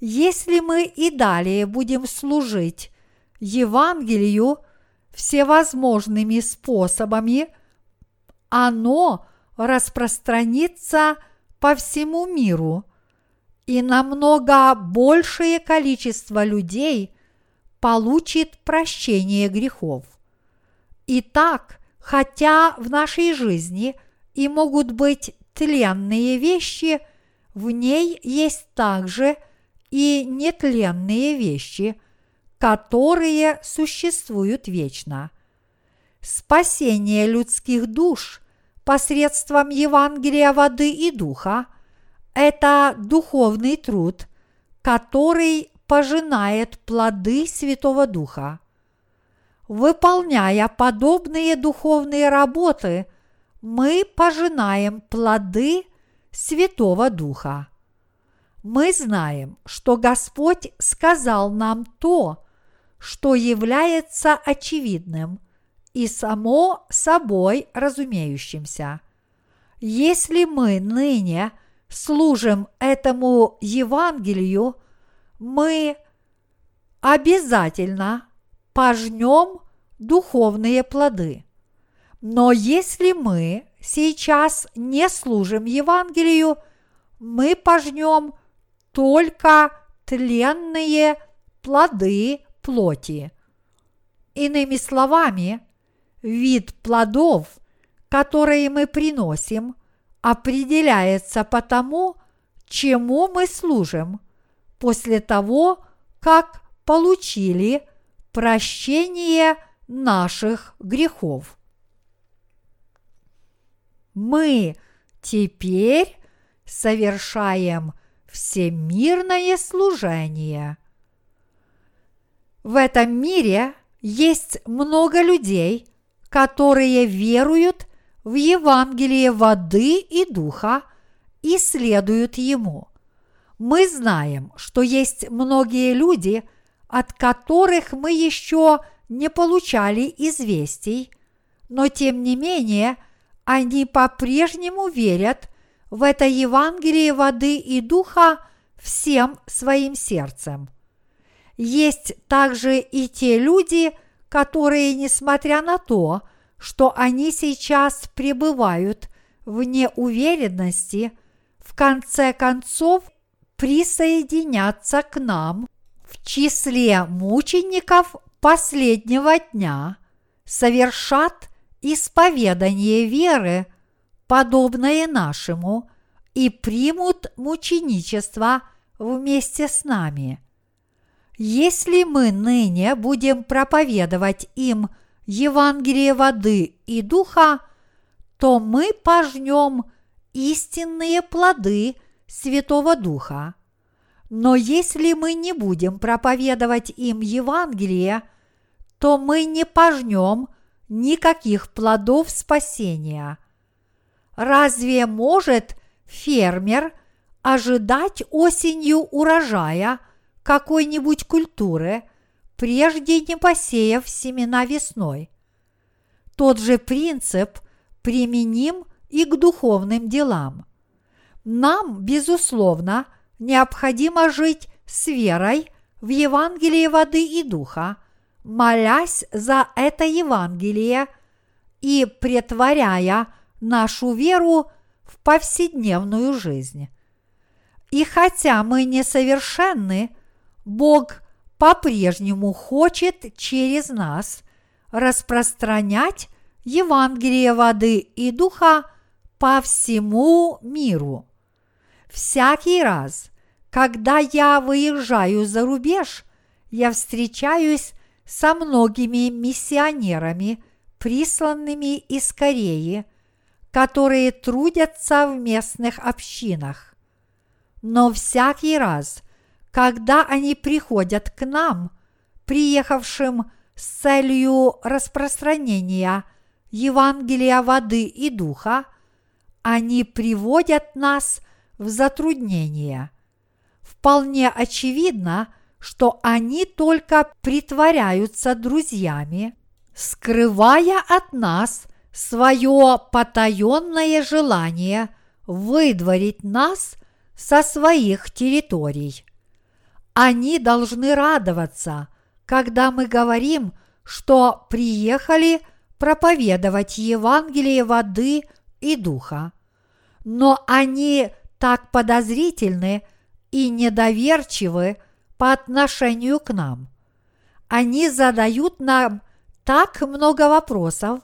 Если мы и далее будем служить Евангелию всевозможными способами, оно распространится по всему миру, и намного большее количество людей получит прощение грехов. Итак, хотя в нашей жизни и могут быть тленные вещи, в ней есть также и нетленные вещи, которые существуют вечно. Спасение людских душ посредством Евангелия воды и духа – это духовный труд, который пожинает плоды Святого Духа. Выполняя подобные духовные работы, мы пожинаем плоды Святого Духа. Мы знаем, что Господь сказал нам то, что является очевидным и само собой разумеющимся. Если мы ныне служим этому Евангелию, мы обязательно пожнем духовные плоды. Но если мы сейчас не служим Евангелию, мы пожнем только тленные плоды плоти. Иными словами, вид плодов, которые мы приносим, определяется по тому, чему мы служим, после того, как получили прощение наших грехов. Мы теперь совершаем всемирное служение. В этом мире есть много людей, которые веруют в Евангелие воды и духа и следуют ему. Мы знаем, что есть многие люди, от которых мы еще не получали известий, но тем не менее они по-прежнему верят в это Евангелие воды и духа всем своим сердцем. Есть также и те люди, которые, несмотря на то, что они сейчас пребывают в неуверенности, в конце концов присоединятся к нам в числе мучеников последнего дня, совершат исповедание веры, подобное нашему, и примут мученичество вместе с нами. Если мы ныне будем проповедовать им Евангелие воды и духа, то мы пожнем истинные плоды Святого Духа. Но если мы не будем проповедовать им Евангелие, то мы не пожнем никаких плодов спасения. Разве может фермер ожидать осенью урожая – какой-нибудь культуры, прежде не посеяв семена весной. Тот же принцип применим и к духовным делам. Нам, безусловно, необходимо жить с верой в Евангелие воды и духа, молясь за это Евангелие и претворяя нашу веру в повседневную жизнь. И хотя мы несовершенны, Бог по-прежнему хочет через нас распространять Евангелие воды и духа по всему миру. Всякий раз, когда я выезжаю за рубеж, я встречаюсь со многими миссионерами, присланными из Кореи, которые трудятся в местных общинах. Но всякий раз, когда они приходят к нам, приехавшим с целью распространения Евангелия воды и духа, они приводят нас в затруднение. Вполне очевидно, что они только притворяются друзьями, скрывая от нас свое потаенное желание выдворить нас со своих территорий. Они должны радоваться, когда мы говорим, что приехали проповедовать Евангелие воды и духа. Но они так подозрительны и недоверчивы по отношению к нам. Они задают нам так много вопросов,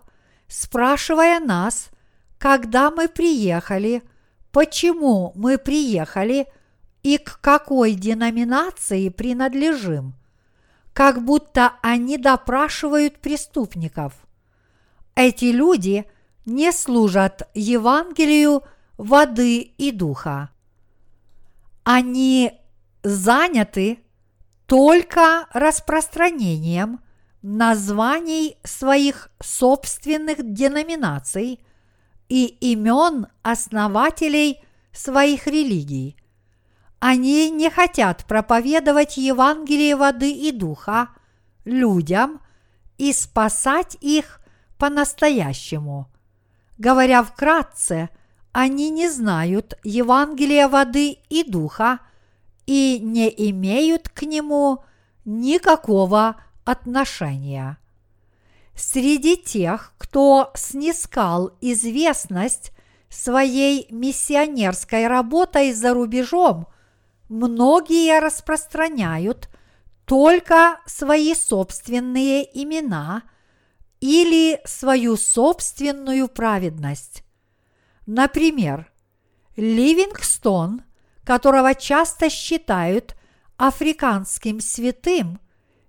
спрашивая нас, когда мы приехали, почему мы приехали – и к какой деноминации принадлежим, как будто они допрашивают преступников. Эти люди не служат Евангелию воды и духа. Они заняты только распространением названий своих собственных деноминаций и имен основателей своих религий. Они не хотят проповедовать Евангелие воды и духа людям и спасать их по-настоящему. Говоря вкратце, они не знают Евангелия воды и духа и не имеют к нему никакого отношения. Среди тех, кто снискал известность своей миссионерской работой за рубежом, многие распространяют только свои собственные имена или свою собственную праведность. Например, Ливингстон, которого часто считают африканским святым,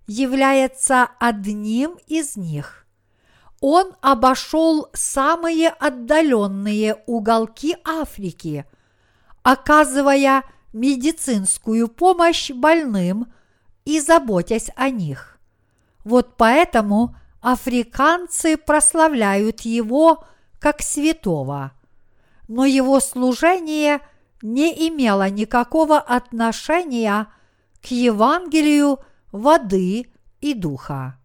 является одним из них. Он обошел самые отдаленные уголки Африки, оказывая медицинскую помощь больным и заботясь о них. Вот поэтому африканцы прославляют его как святого – но его служение не имело никакого отношения к Евангелию воды и духа.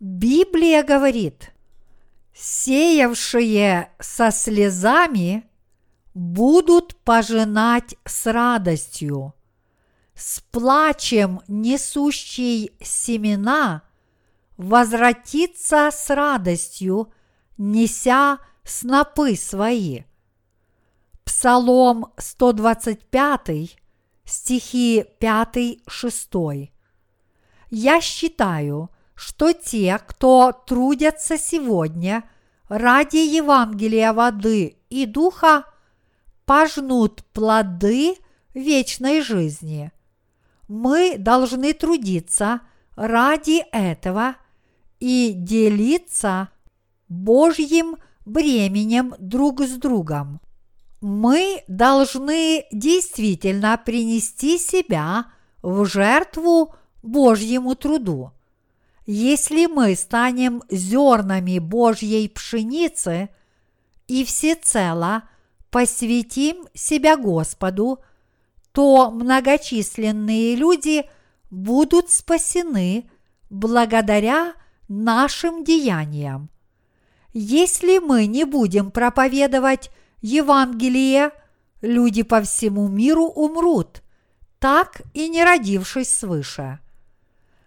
Библия говорит, сеявшие со слезами будут пожинать с радостью, с плачем несущий семена возвратится с радостью, неся снопы свои. Псалом 125, стихи 5-6. Я считаю, что те, кто трудятся сегодня ради Евангелия воды и духа, пожнут плоды вечной жизни. Мы должны трудиться ради этого и делиться Божьим бременем друг с другом. Мы должны действительно принести себя в жертву Божьему труду. Если мы станем зернами Божьей пшеницы и всецело посвятим себя Господу, то многочисленные люди будут спасены благодаря нашим деяниям. Если мы не будем проповедовать Евангелие, люди по всему миру умрут, так и не родившись свыше.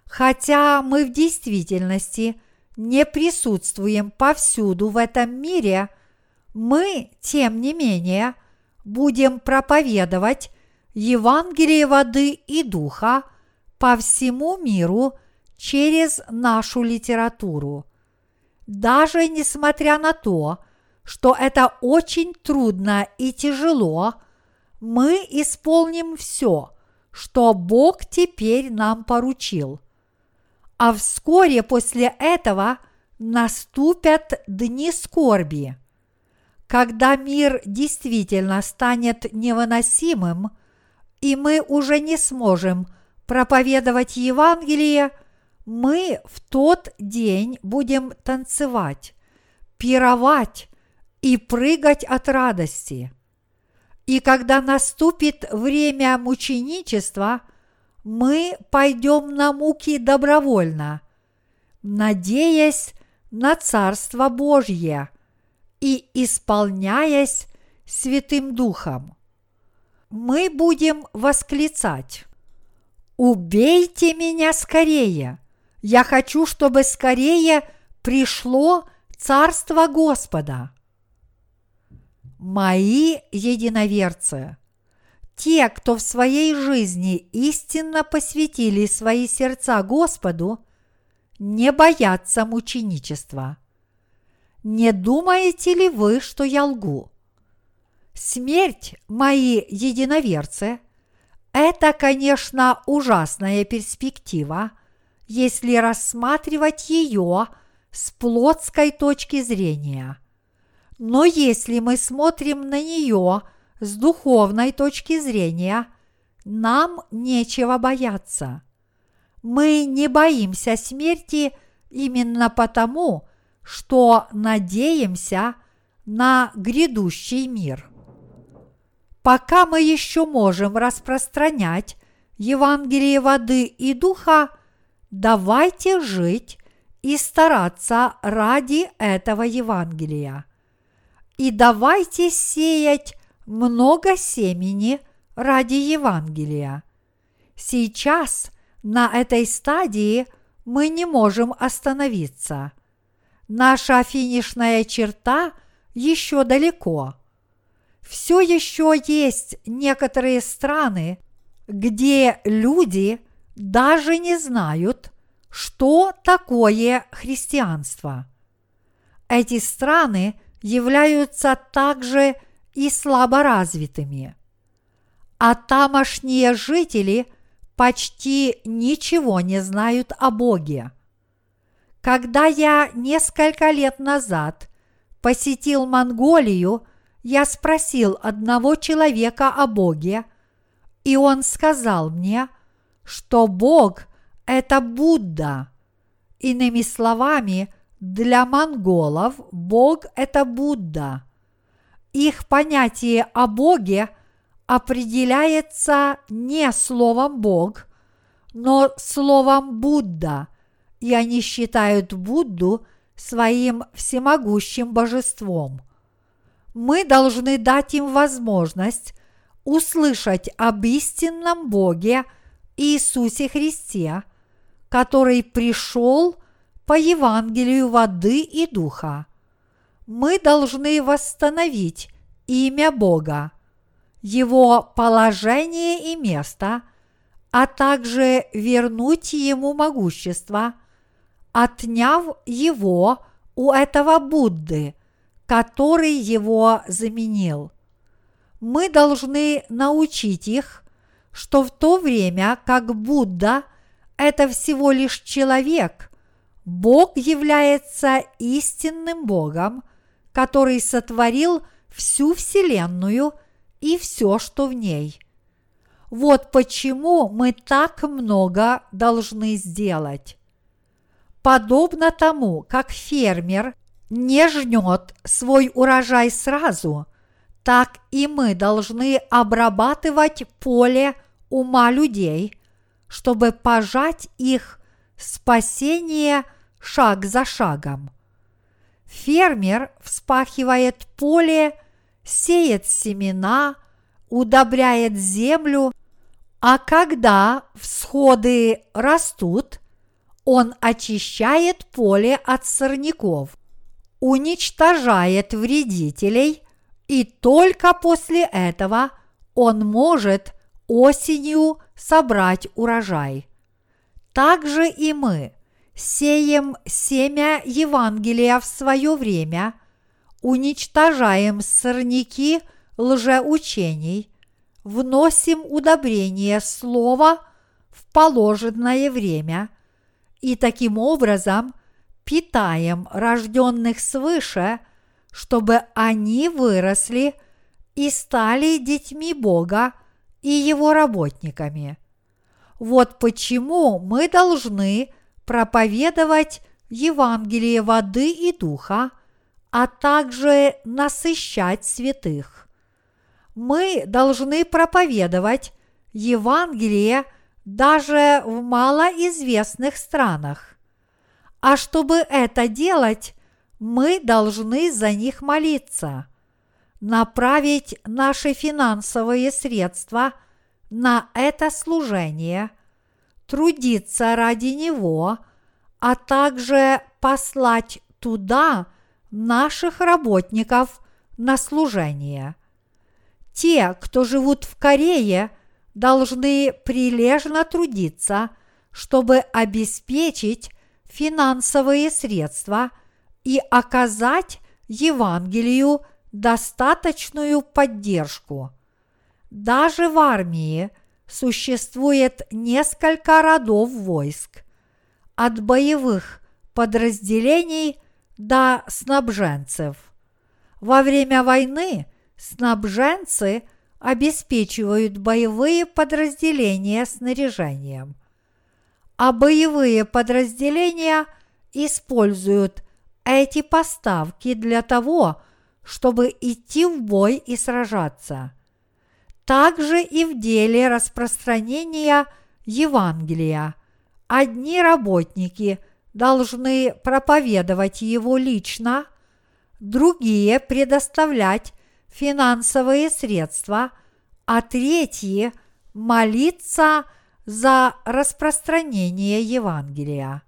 Хотя мы в действительности не присутствуем повсюду в этом мире, мы, тем не менее, будем проповедовать Евангелие воды и духа по всему миру через нашу литературу – даже несмотря на то, что это очень трудно и тяжело, мы исполним все, что Бог теперь нам поручил. А вскоре после этого наступят дни скорби. Когда мир действительно станет невыносимым, и мы уже не сможем проповедовать Евангелие – мы в тот день будем танцевать, пировать и прыгать от радости. И когда наступит время мученичества, мы пойдем на муки добровольно, надеясь на Царство Божье и исполняясь Святым Духом. Мы будем восклицать «Убейте меня скорее!» Я хочу, чтобы скорее пришло Царство Господа. Мои единоверцы, те, кто в своей жизни истинно посвятили свои сердца Господу, не боятся мученичества. Не думаете ли вы, что я лгу? Смерть, мои единоверцы, это, конечно, ужасная перспектива – если рассматривать ее с плотской точки зрения. Но если мы смотрим на нее с духовной точки зрения, нам нечего бояться. Мы не боимся смерти именно потому, что надеемся на грядущий мир. Пока мы еще можем распространять Евангелие воды и духа – давайте жить и стараться ради этого Евангелия. И давайте сеять много семени ради Евангелия. Сейчас на этой стадии мы не можем остановиться. Наша финишная черта еще далеко. Все еще есть некоторые страны, где люди даже не знают, что такое христианство. Эти страны являются также и слаборазвитыми. А тамошние жители почти ничего не знают о Боге. Когда я несколько лет назад посетил Монголию, я спросил одного человека о Боге, и он сказал мне, что Бог – это Будда. Иными словами, для монголов Бог – это Будда. Их понятие о Боге определяется не словом Бог, но словом Будда, и они считают Будду своим всемогущим божеством. Мы должны дать им возможность услышать об истинном Боге Иисусе Христе, который пришел по Евангелию воды и духа. Мы должны восстановить имя Бога, его положение и место, а также вернуть ему могущество, отняв его у этого Будды, который его заменил – мы должны научить их, что в то время как Будда – это всего лишь человек, Бог является истинным Богом, который сотворил всю Вселенную и все, что в ней. Вот почему мы так много должны сделать. Подобно тому, как фермер не жнет свой урожай сразу – так и мы должны обрабатывать поле ума людей, чтобы пожать их спасение шаг за шагом. Фермер вспахивает поле, сеет семена, удобряет землю, а когда всходы растут, он очищает поле от сорняков, уничтожает вредителей и только после этого он может осенью собрать урожай. Также и мы сеем семя Евангелия в свое время, уничтожаем сорняки лжеучений, вносим удобрение слова в положенное время и таким образом питаем рожденных свыше – чтобы они выросли и стали детьми Бога и Его работниками. Вот почему мы должны проповедовать Евангелие воды и духа, а также насыщать святых. Мы должны проповедовать Евангелие даже в малоизвестных странах. А чтобы это делать, мы должны за них молиться, направить наши финансовые средства на это служение, трудиться ради него, а также послать туда наших работников на служение. Те, кто живут в Корее, должны прилежно трудиться, чтобы обеспечить финансовые средства – и оказать Евангелию достаточную поддержку. Даже в армии существует несколько родов войск, от боевых подразделений до снабженцев. Во время войны снабженцы обеспечивают боевые подразделения снаряжением, а боевые подразделения используют эти поставки для того, чтобы идти в бой и сражаться. Также и в деле распространения Евангелия одни работники должны проповедовать его лично, другие предоставлять финансовые средства, а третьи молиться за распространение Евангелия.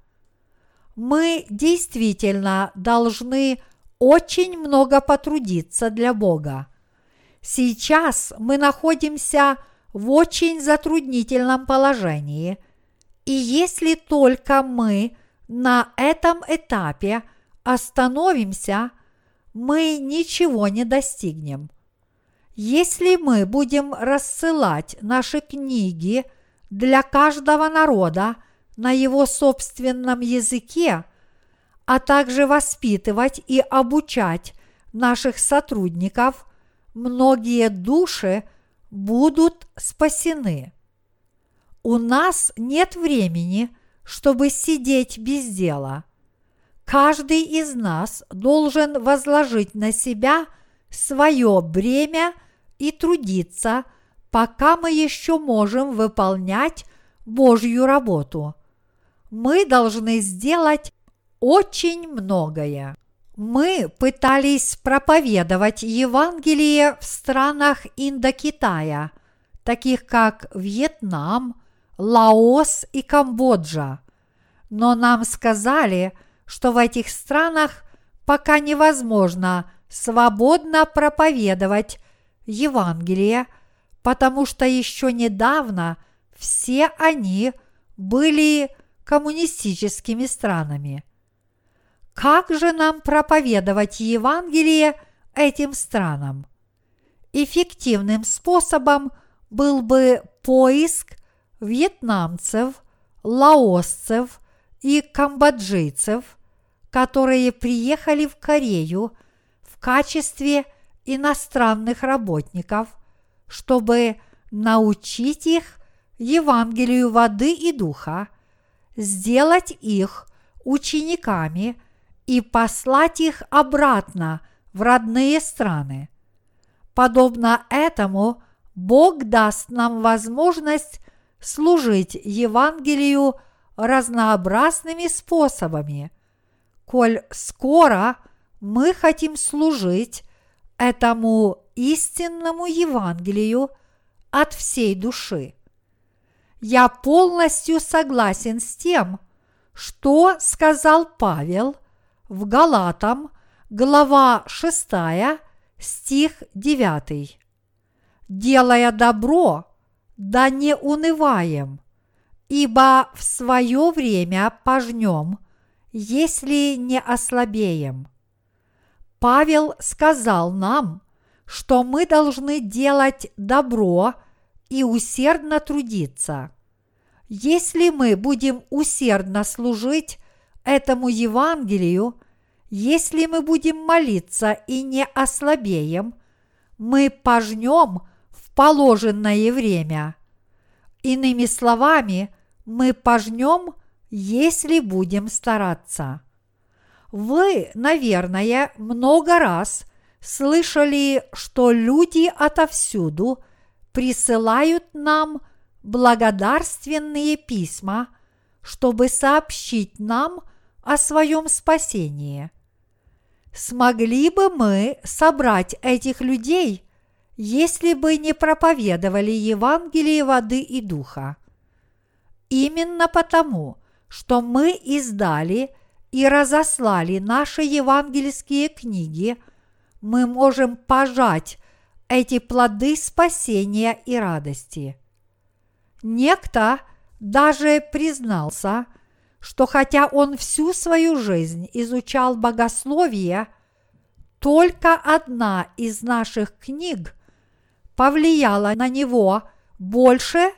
Мы действительно должны очень много потрудиться для Бога. Сейчас мы находимся в очень затруднительном положении, и если только мы на этом этапе остановимся, мы ничего не достигнем. Если мы будем рассылать наши книги для каждого народа на его собственном языке, а также воспитывать и обучать наших сотрудников, многие души будут спасены. У нас нет времени, чтобы сидеть без дела. Каждый из нас должен возложить на себя свое бремя – и трудиться, пока мы еще можем выполнять Божью работу. Мы должны сделать очень многое. Мы пытались проповедовать Евангелие в странах Индокитая, таких как Вьетнам, Лаос и Камбоджа. Но нам сказали, что в этих странах пока невозможно свободно проповедовать Евангелие, потому что еще недавно все они были коммунистическими странами. Как же нам проповедовать Евангелие этим странам? Эффективным способом был бы поиск вьетнамцев, лаосцев и камбоджийцев, которые приехали в Корею в качестве иностранных работников, чтобы научить их Евангелию воды и духа, сделать их учениками и послать их обратно в родные страны. Подобно этому Бог даст нам возможность служить Евангелию разнообразными способами. Коль скоро мы хотим служить этому истинному Евангелию от всей души. Я полностью согласен с тем, что сказал Павел в Галатам, глава 6, стих 9. «Делая добро, да не унываем, ибо в свое время пожнем, если не ослабеем». Павел сказал нам, что мы должны делать добро и усердно трудиться. Если мы будем усердно служить этому Евангелию, если мы будем молиться и не ослабеем, мы пожнем в положенное время. Иными словами, мы пожнем, если будем стараться. Вы, наверное, много раз слышали, что люди отовсюду присылают нам благодарственные письма, чтобы сообщить нам о своем спасении. Смогли бы мы собрать этих людей, если бы не проповедовали Евангелие воды и духа? Именно потому, что мы издали – и разослали наши евангельские книги, мы можем пожать эти плоды спасения и радости. Некто даже признался, что хотя он всю свою жизнь изучал богословие, только одна из наших книг повлияла на него больше,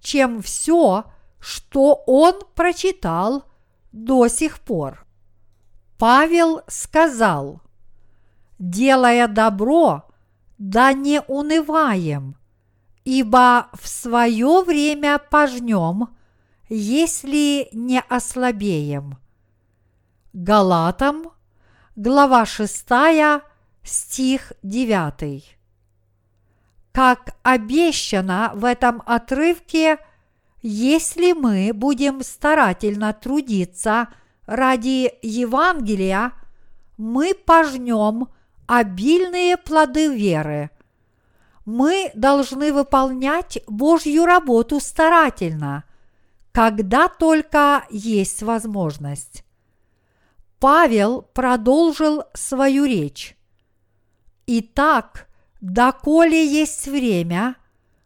чем все, что он прочитал – до сих пор. Павел сказал, делая добро, да не унываем, ибо в свое время пожнем, если не ослабеем. Галатам, глава 6, стих 9. Как обещано в этом отрывке, если мы будем старательно трудиться ради Евангелия, мы пожнем обильные плоды веры. Мы должны выполнять Божью работу старательно, когда только есть возможность. Павел продолжил свою речь. Итак, доколе есть время,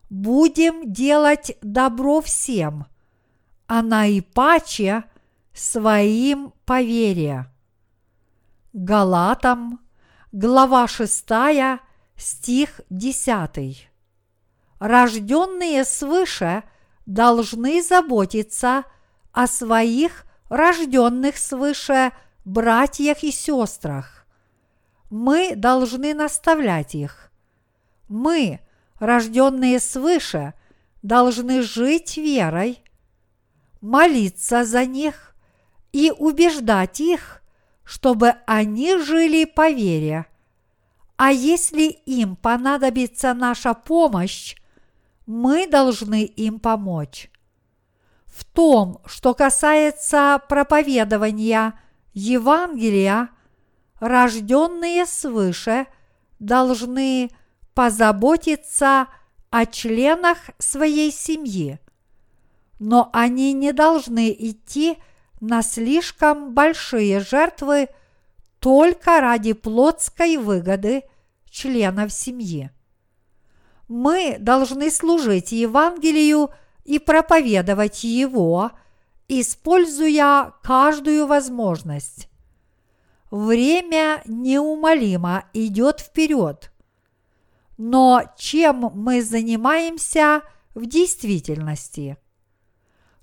будем делать добро всем, а наипаче своим поверия. Галатам, глава 6, стих 10. Рожденные свыше должны заботиться о своих рожденных свыше братьях и сестрах. Мы должны наставлять их. Мы, рожденные свыше, должны жить верой, молиться за них и убеждать их, чтобы они жили по вере. А если им понадобится наша помощь, мы должны им помочь. В том, что касается проповедования Евангелия, рожденные свыше должны позаботиться о членах своей семьи, но они не должны идти на слишком большие жертвы только ради плотской выгоды членов семьи. Мы должны служить Евангелию и проповедовать его, используя каждую возможность. Время неумолимо идет вперед. Но чем мы занимаемся в действительности?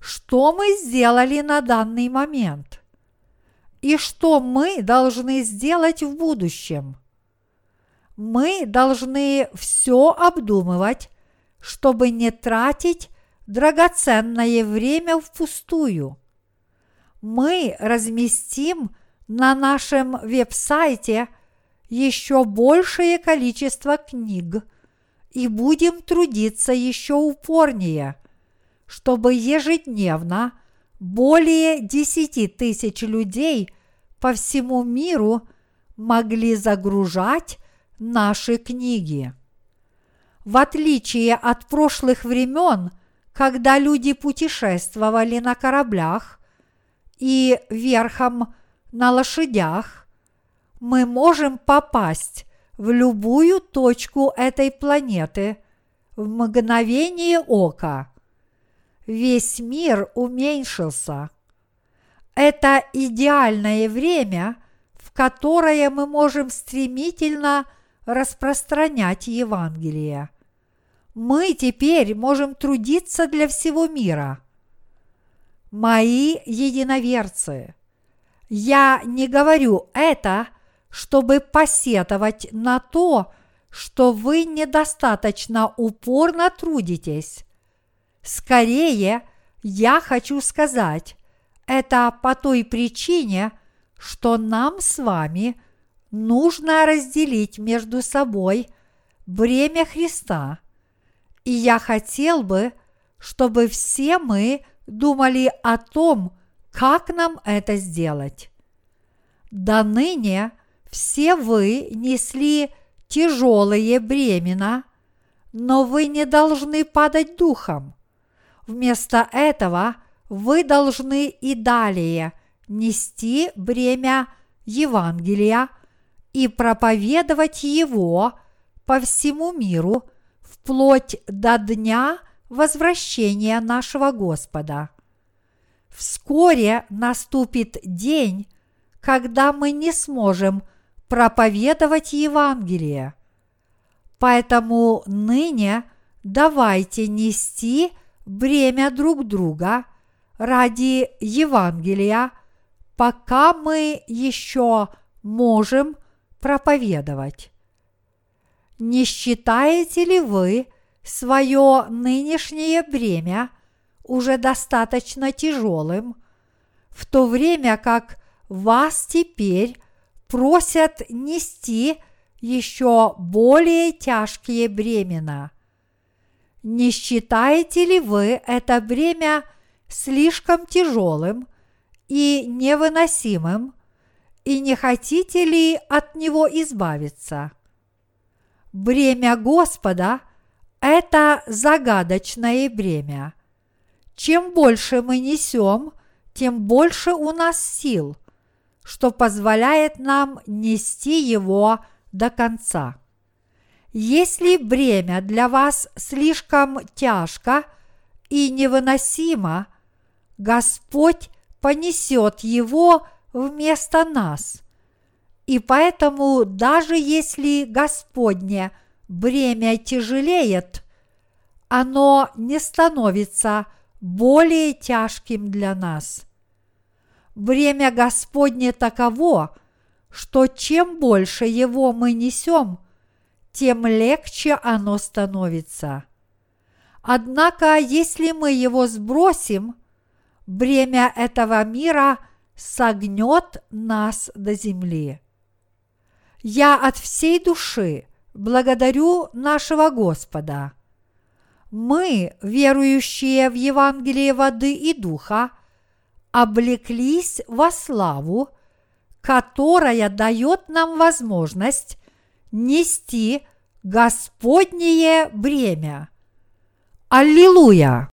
Что мы сделали на данный момент? И что мы должны сделать в будущем? Мы должны все обдумывать, чтобы не тратить драгоценное время впустую. Мы разместим на нашем веб-сайте еще большее количество книг и будем трудиться еще упорнее, чтобы ежедневно более 10 тысяч людей по всему миру могли загружать наши книги. В отличие от прошлых времен, когда люди путешествовали на кораблях и верхом на лошадях, мы можем попасть в любую точку этой планеты в мгновение ока. Весь мир уменьшился. Это идеальное время, в которое мы можем стремительно распространять Евангелие. Мы теперь можем трудиться для всего мира. Мои единоверцы, я не говорю это, чтобы посетовать на то, что вы недостаточно упорно трудитесь. Скорее, я хочу сказать, это по той причине, что нам с вами нужно разделить между собой бремя Христа. И я хотел бы, чтобы все мы думали о том, как нам это сделать. До ныне все вы несли тяжелые бремена, но вы не должны падать духом. Вместо этого вы должны и далее нести бремя Евангелия и проповедовать его по всему миру вплоть до дня возвращения нашего Господа. Вскоре наступит день, когда мы не сможем проповедовать Евангелие. Поэтому ныне давайте нести бремя друг друга ради Евангелия, пока мы еще можем проповедовать. Не считаете ли вы свое нынешнее бремя уже достаточно тяжелым, в то время как вас теперь просят нести еще более тяжкие бремена? не считаете ли вы это бремя слишком тяжелым и невыносимым, и не хотите ли от него избавиться? Бремя Господа – это загадочное бремя. Чем больше мы несем, тем больше у нас сил, что позволяет нам нести его до конца. Если бремя для вас слишком тяжко и невыносимо, Господь понесет его вместо нас. И поэтому даже если Господне бремя тяжелеет, оно не становится более тяжким для нас. Бремя Господне таково, что чем больше его мы несем, тем легче оно становится. Однако, если мы его сбросим, бремя этого мира согнет нас до земли. Я от всей души благодарю нашего Господа. Мы, верующие в Евангелие воды и духа, облеклись во славу, которая дает нам возможность нести Господнее бремя. Аллилуйя!